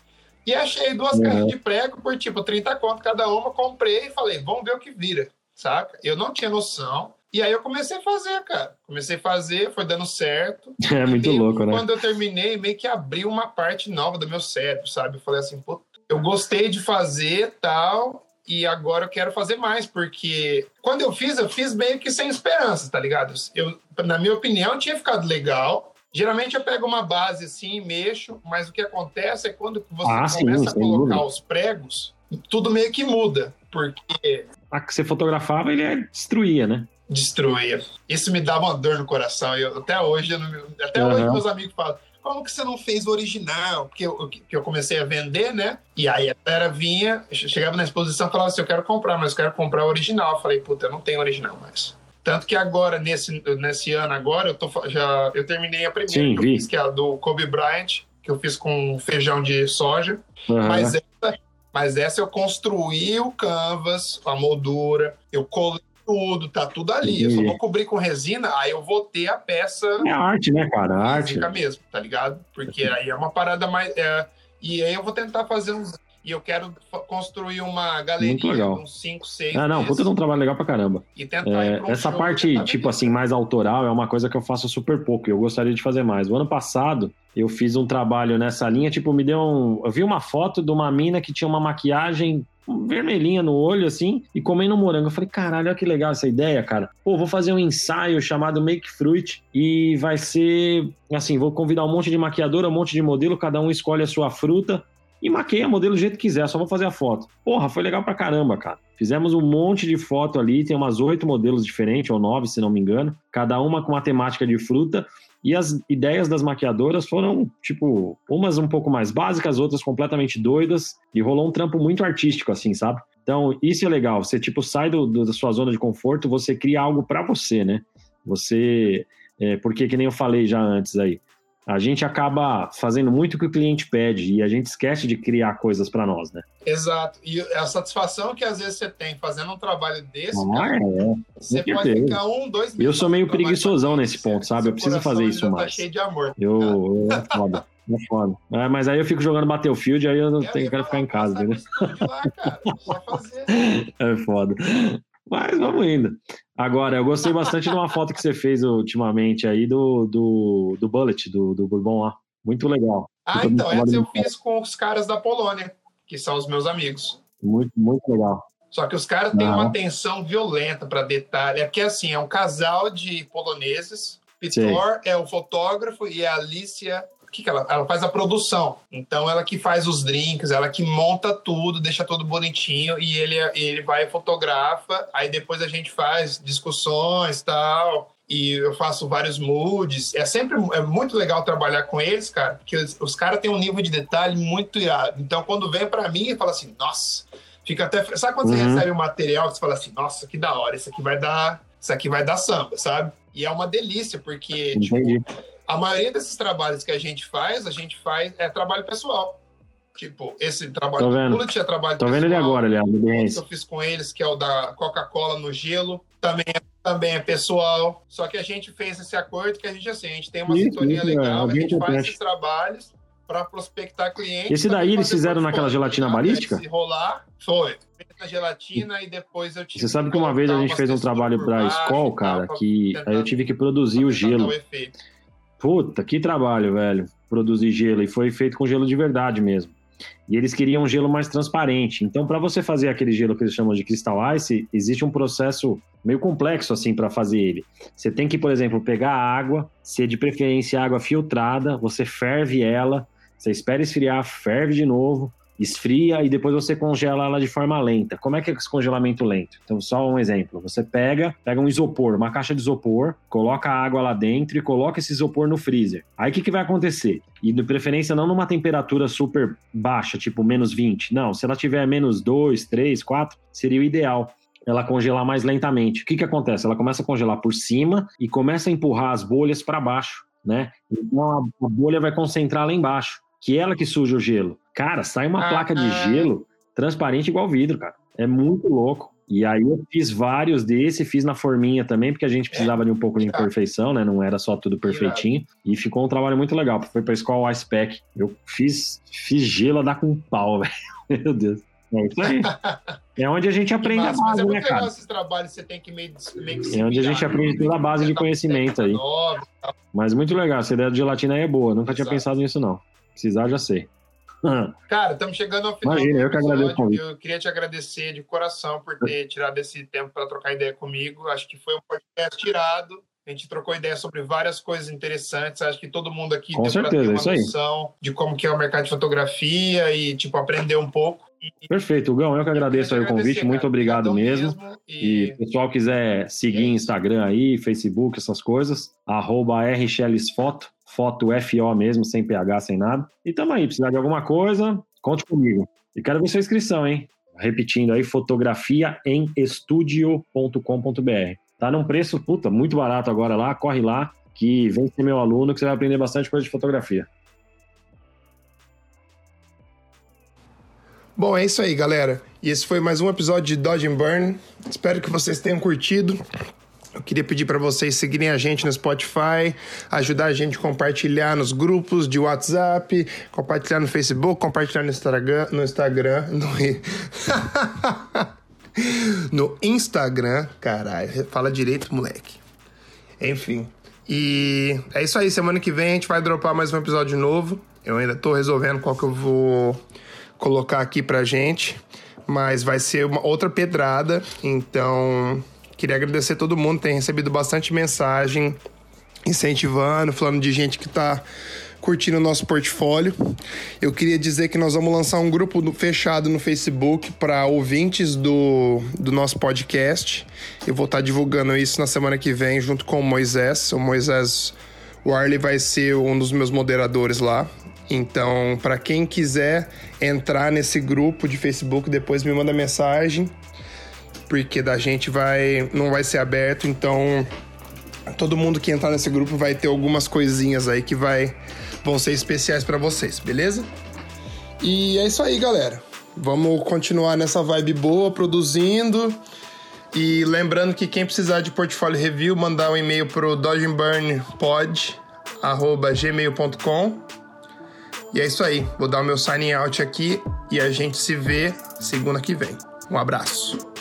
e achei duas uhum. caixas de prego por tipo 30 conto cada uma. Comprei e falei, vamos ver o que vira, saca? Eu não tinha noção. E aí eu comecei a fazer, cara. Comecei a fazer, foi dando certo. É muito e louco, né? Quando eu terminei, meio que abriu uma parte nova do meu cérebro, sabe? Eu falei assim, pô, eu gostei de fazer tal, e agora eu quero fazer mais, porque quando eu fiz, eu fiz meio que sem esperança, tá ligado? Eu, na minha opinião, tinha ficado legal. Geralmente eu pego uma base assim, mexo, mas o que acontece é quando você ah, começa sim, a colocar dúvida. os pregos, tudo meio que muda, porque... A que você fotografava, ele destruía, né? Destruía. Isso me dava uma dor no coração. Eu, até hoje, eu não, até uhum. hoje meus amigos falam, como que você não fez o original? Porque eu, que eu comecei a vender, né? E aí a galera vinha, chegava na exposição e falava assim, eu quero comprar, mas eu quero comprar o original. Eu falei, puta, eu não tenho original mais. Tanto que agora, nesse, nesse ano agora, eu, tô, já, eu terminei a primeira Sim, que eu fiz, que é a do Kobe Bryant, que eu fiz com feijão de soja. Uhum. Mas, essa, mas essa eu construí o canvas, a moldura, eu colei tudo, tá tudo ali. Eu só vou cobrir com resina, aí eu vou ter a peça. É arte, né, cara? Arte. mesmo, tá ligado? Porque aí é uma parada mais. É... E aí eu vou tentar fazer uns. E eu quero construir uma galeria uns 5, 6. Ah, não, puta de um trabalho legal pra caramba. E tentar é, Essa parte, tipo assim, mais autoral, é uma coisa que eu faço super pouco. Eu gostaria de fazer mais. O ano passado, eu fiz um trabalho nessa linha, tipo, me deu um. Eu vi uma foto de uma mina que tinha uma maquiagem vermelhinha no olho, assim, e comendo morango. Eu falei, caralho, olha que legal essa ideia, cara. Pô, vou fazer um ensaio chamado Make Fruit e vai ser assim: vou convidar um monte de maquiadora, um monte de modelo, cada um escolhe a sua fruta e maqueia modelo do jeito que quiser, só vou fazer a foto. Porra, foi legal pra caramba, cara. Fizemos um monte de foto ali, tem umas oito modelos diferentes, ou nove, se não me engano, cada uma com uma temática de fruta. E as ideias das maquiadoras foram, tipo, umas um pouco mais básicas, outras completamente doidas, e rolou um trampo muito artístico, assim, sabe? Então, isso é legal. Você, tipo, sai do, do da sua zona de conforto, você cria algo para você, né? Você. É, porque, que nem eu falei já antes aí, a gente acaba fazendo muito o que o cliente pede e a gente esquece de criar coisas para nós, né? Exato. E a satisfação que às vezes você tem fazendo um trabalho desse, ah, cara, é. você pode certeza. ficar um, dois meses. Eu sou meio preguiçosão nesse ponto, sabe? Eu preciso fazer isso tá mais. Tá cheio de amor. Eu, eu é foda. É foda. É, mas aí eu fico jogando Battlefield, aí eu não tenho, quero ficar em casa, entendeu? Lá, cara. fazer. É foda. Mas vamos indo. Agora, eu gostei bastante de uma foto que você fez ultimamente aí do, do, do Bullet, do, do Bourbon lá. Muito legal. Ah, então, essa eu fiz com os caras da Polônia, que são os meus amigos. Muito, muito legal. Só que os caras têm uma atenção violenta para detalhe. É porque, assim, é um casal de poloneses. Pitor é o fotógrafo e a Alicia que, que ela, ela faz a produção. Então ela que faz os drinks, ela que monta tudo, deixa tudo bonitinho e ele, ele vai e fotografa. Aí depois a gente faz discussões tal. E eu faço vários moods. É sempre é muito legal trabalhar com eles, cara, porque os, os caras têm um nível de detalhe muito irado. Então quando vem para mim e fala assim, nossa, fica até. Sabe quando uhum. você recebe um material que você fala assim, nossa, que da hora, isso aqui vai dar. Isso aqui vai dar samba, sabe? E é uma delícia, porque, tipo, a maioria desses trabalhos que a gente faz, a gente faz é trabalho pessoal. Tipo, esse trabalho do Bullet é trabalho Tô pessoal. Tô vendo ele agora, aliás. Que eu fiz com eles, que é o da Coca-Cola no gelo, também é, também é pessoal. Só que a gente fez esse acordo que a gente, assim, a gente tem uma isso, sintonia isso, legal, é. a gente faz esses trabalhos para prospectar clientes. Esse daí eles fizeram naquela gelatina balística? Se rolar, foi. Na gelatina e depois eu tive Você sabe que uma vez a gente fez um trabalho para a escola, cara, que aí eu tive que produzir o gelo. Puta, que trabalho, velho, produzir gelo. E foi feito com gelo de verdade mesmo. E eles queriam um gelo mais transparente. Então, para você fazer aquele gelo que eles chamam de crystal ice, existe um processo meio complexo assim para fazer ele. Você tem que, por exemplo, pegar a água, ser de preferência água filtrada, você ferve ela, você espera esfriar, ferve de novo, esfria e depois você congela ela de forma lenta. Como é que é esse congelamento lento? Então, só um exemplo. Você pega, pega um isopor, uma caixa de isopor, coloca a água lá dentro e coloca esse isopor no freezer. Aí o que, que vai acontecer? E de preferência não numa temperatura super baixa, tipo menos 20. Não, se ela tiver menos 2, 3, 4, seria o ideal. ela congelar mais lentamente. O que, que acontece? Ela começa a congelar por cima e começa a empurrar as bolhas para baixo, né? Então a, bolha vai concentrar lá embaixo, que é ela que suja o gelo. Cara, sai uma ah, placa de ah. gelo transparente igual vidro, cara. É muito louco. E aí eu fiz vários desse, fiz na forminha também, porque a gente precisava é. de um pouco de imperfeição, né? Não era só tudo perfeitinho. E ficou um trabalho muito legal. Foi pra escola Ice Pack. Eu fiz, fiz gelo a dar com pau, velho. Meu Deus. É isso aí. É onde a gente aprende a base, é né, cara? Esses trabalhos você tem que meio, meio que É onde a gente aprende toda a base de conhecimento aí. Mas muito legal, essa ideia de gelatina aí é boa. Nunca Exato. tinha pensado nisso, não. Precisar, já sei. Cara, estamos chegando ao final. Imagina, eu que agradeço. Eu queria te agradecer de coração por ter tirado esse tempo para trocar ideia comigo. Acho que foi um podcast tirado. A gente trocou ideia sobre várias coisas interessantes. Acho que todo mundo aqui Com deu certeza, ter uma noção de como que é o mercado de fotografia e tipo aprender um pouco. Perfeito, Gão. Eu que agradeço aí o convite. Muito obrigado mesmo. mesmo. E... e pessoal quiser seguir é Instagram aí, Facebook, essas coisas, arroba rxlsfoto foto FO mesmo, sem PH, sem nada. E tamo aí, precisar de alguma coisa, conte comigo. E quero ver sua inscrição, hein? Repetindo aí, fotografia em. Tá num preço, puta, muito barato agora lá, corre lá, que vem ser meu aluno, que você vai aprender bastante coisa de fotografia. Bom, é isso aí, galera. E esse foi mais um episódio de Dodge and Burn. Espero que vocês tenham curtido. Eu queria pedir para vocês seguirem a gente no Spotify, ajudar a gente a compartilhar nos grupos de WhatsApp, compartilhar no Facebook, compartilhar no Instagram, no Instagram, no, no Instagram, caralho, fala direito, moleque. Enfim. E é isso aí, semana que vem a gente vai dropar mais um episódio novo. Eu ainda tô resolvendo qual que eu vou colocar aqui pra gente, mas vai ser uma outra pedrada, então Queria agradecer todo mundo, tem recebido bastante mensagem incentivando, falando de gente que está curtindo o nosso portfólio. Eu queria dizer que nós vamos lançar um grupo fechado no Facebook para ouvintes do, do nosso podcast. Eu vou estar tá divulgando isso na semana que vem junto com o Moisés. O Moisés Warley vai ser um dos meus moderadores lá. Então, para quem quiser entrar nesse grupo de Facebook, depois me manda mensagem porque da gente vai não vai ser aberto, então todo mundo que entrar nesse grupo vai ter algumas coisinhas aí que vai vão ser especiais para vocês, beleza? E é isso aí, galera. Vamos continuar nessa vibe boa, produzindo. E lembrando que quem precisar de portfólio review, mandar um e-mail pro dodgeburnpod@gmail.com. E é isso aí. Vou dar o meu signing out aqui e a gente se vê segunda que vem. Um abraço.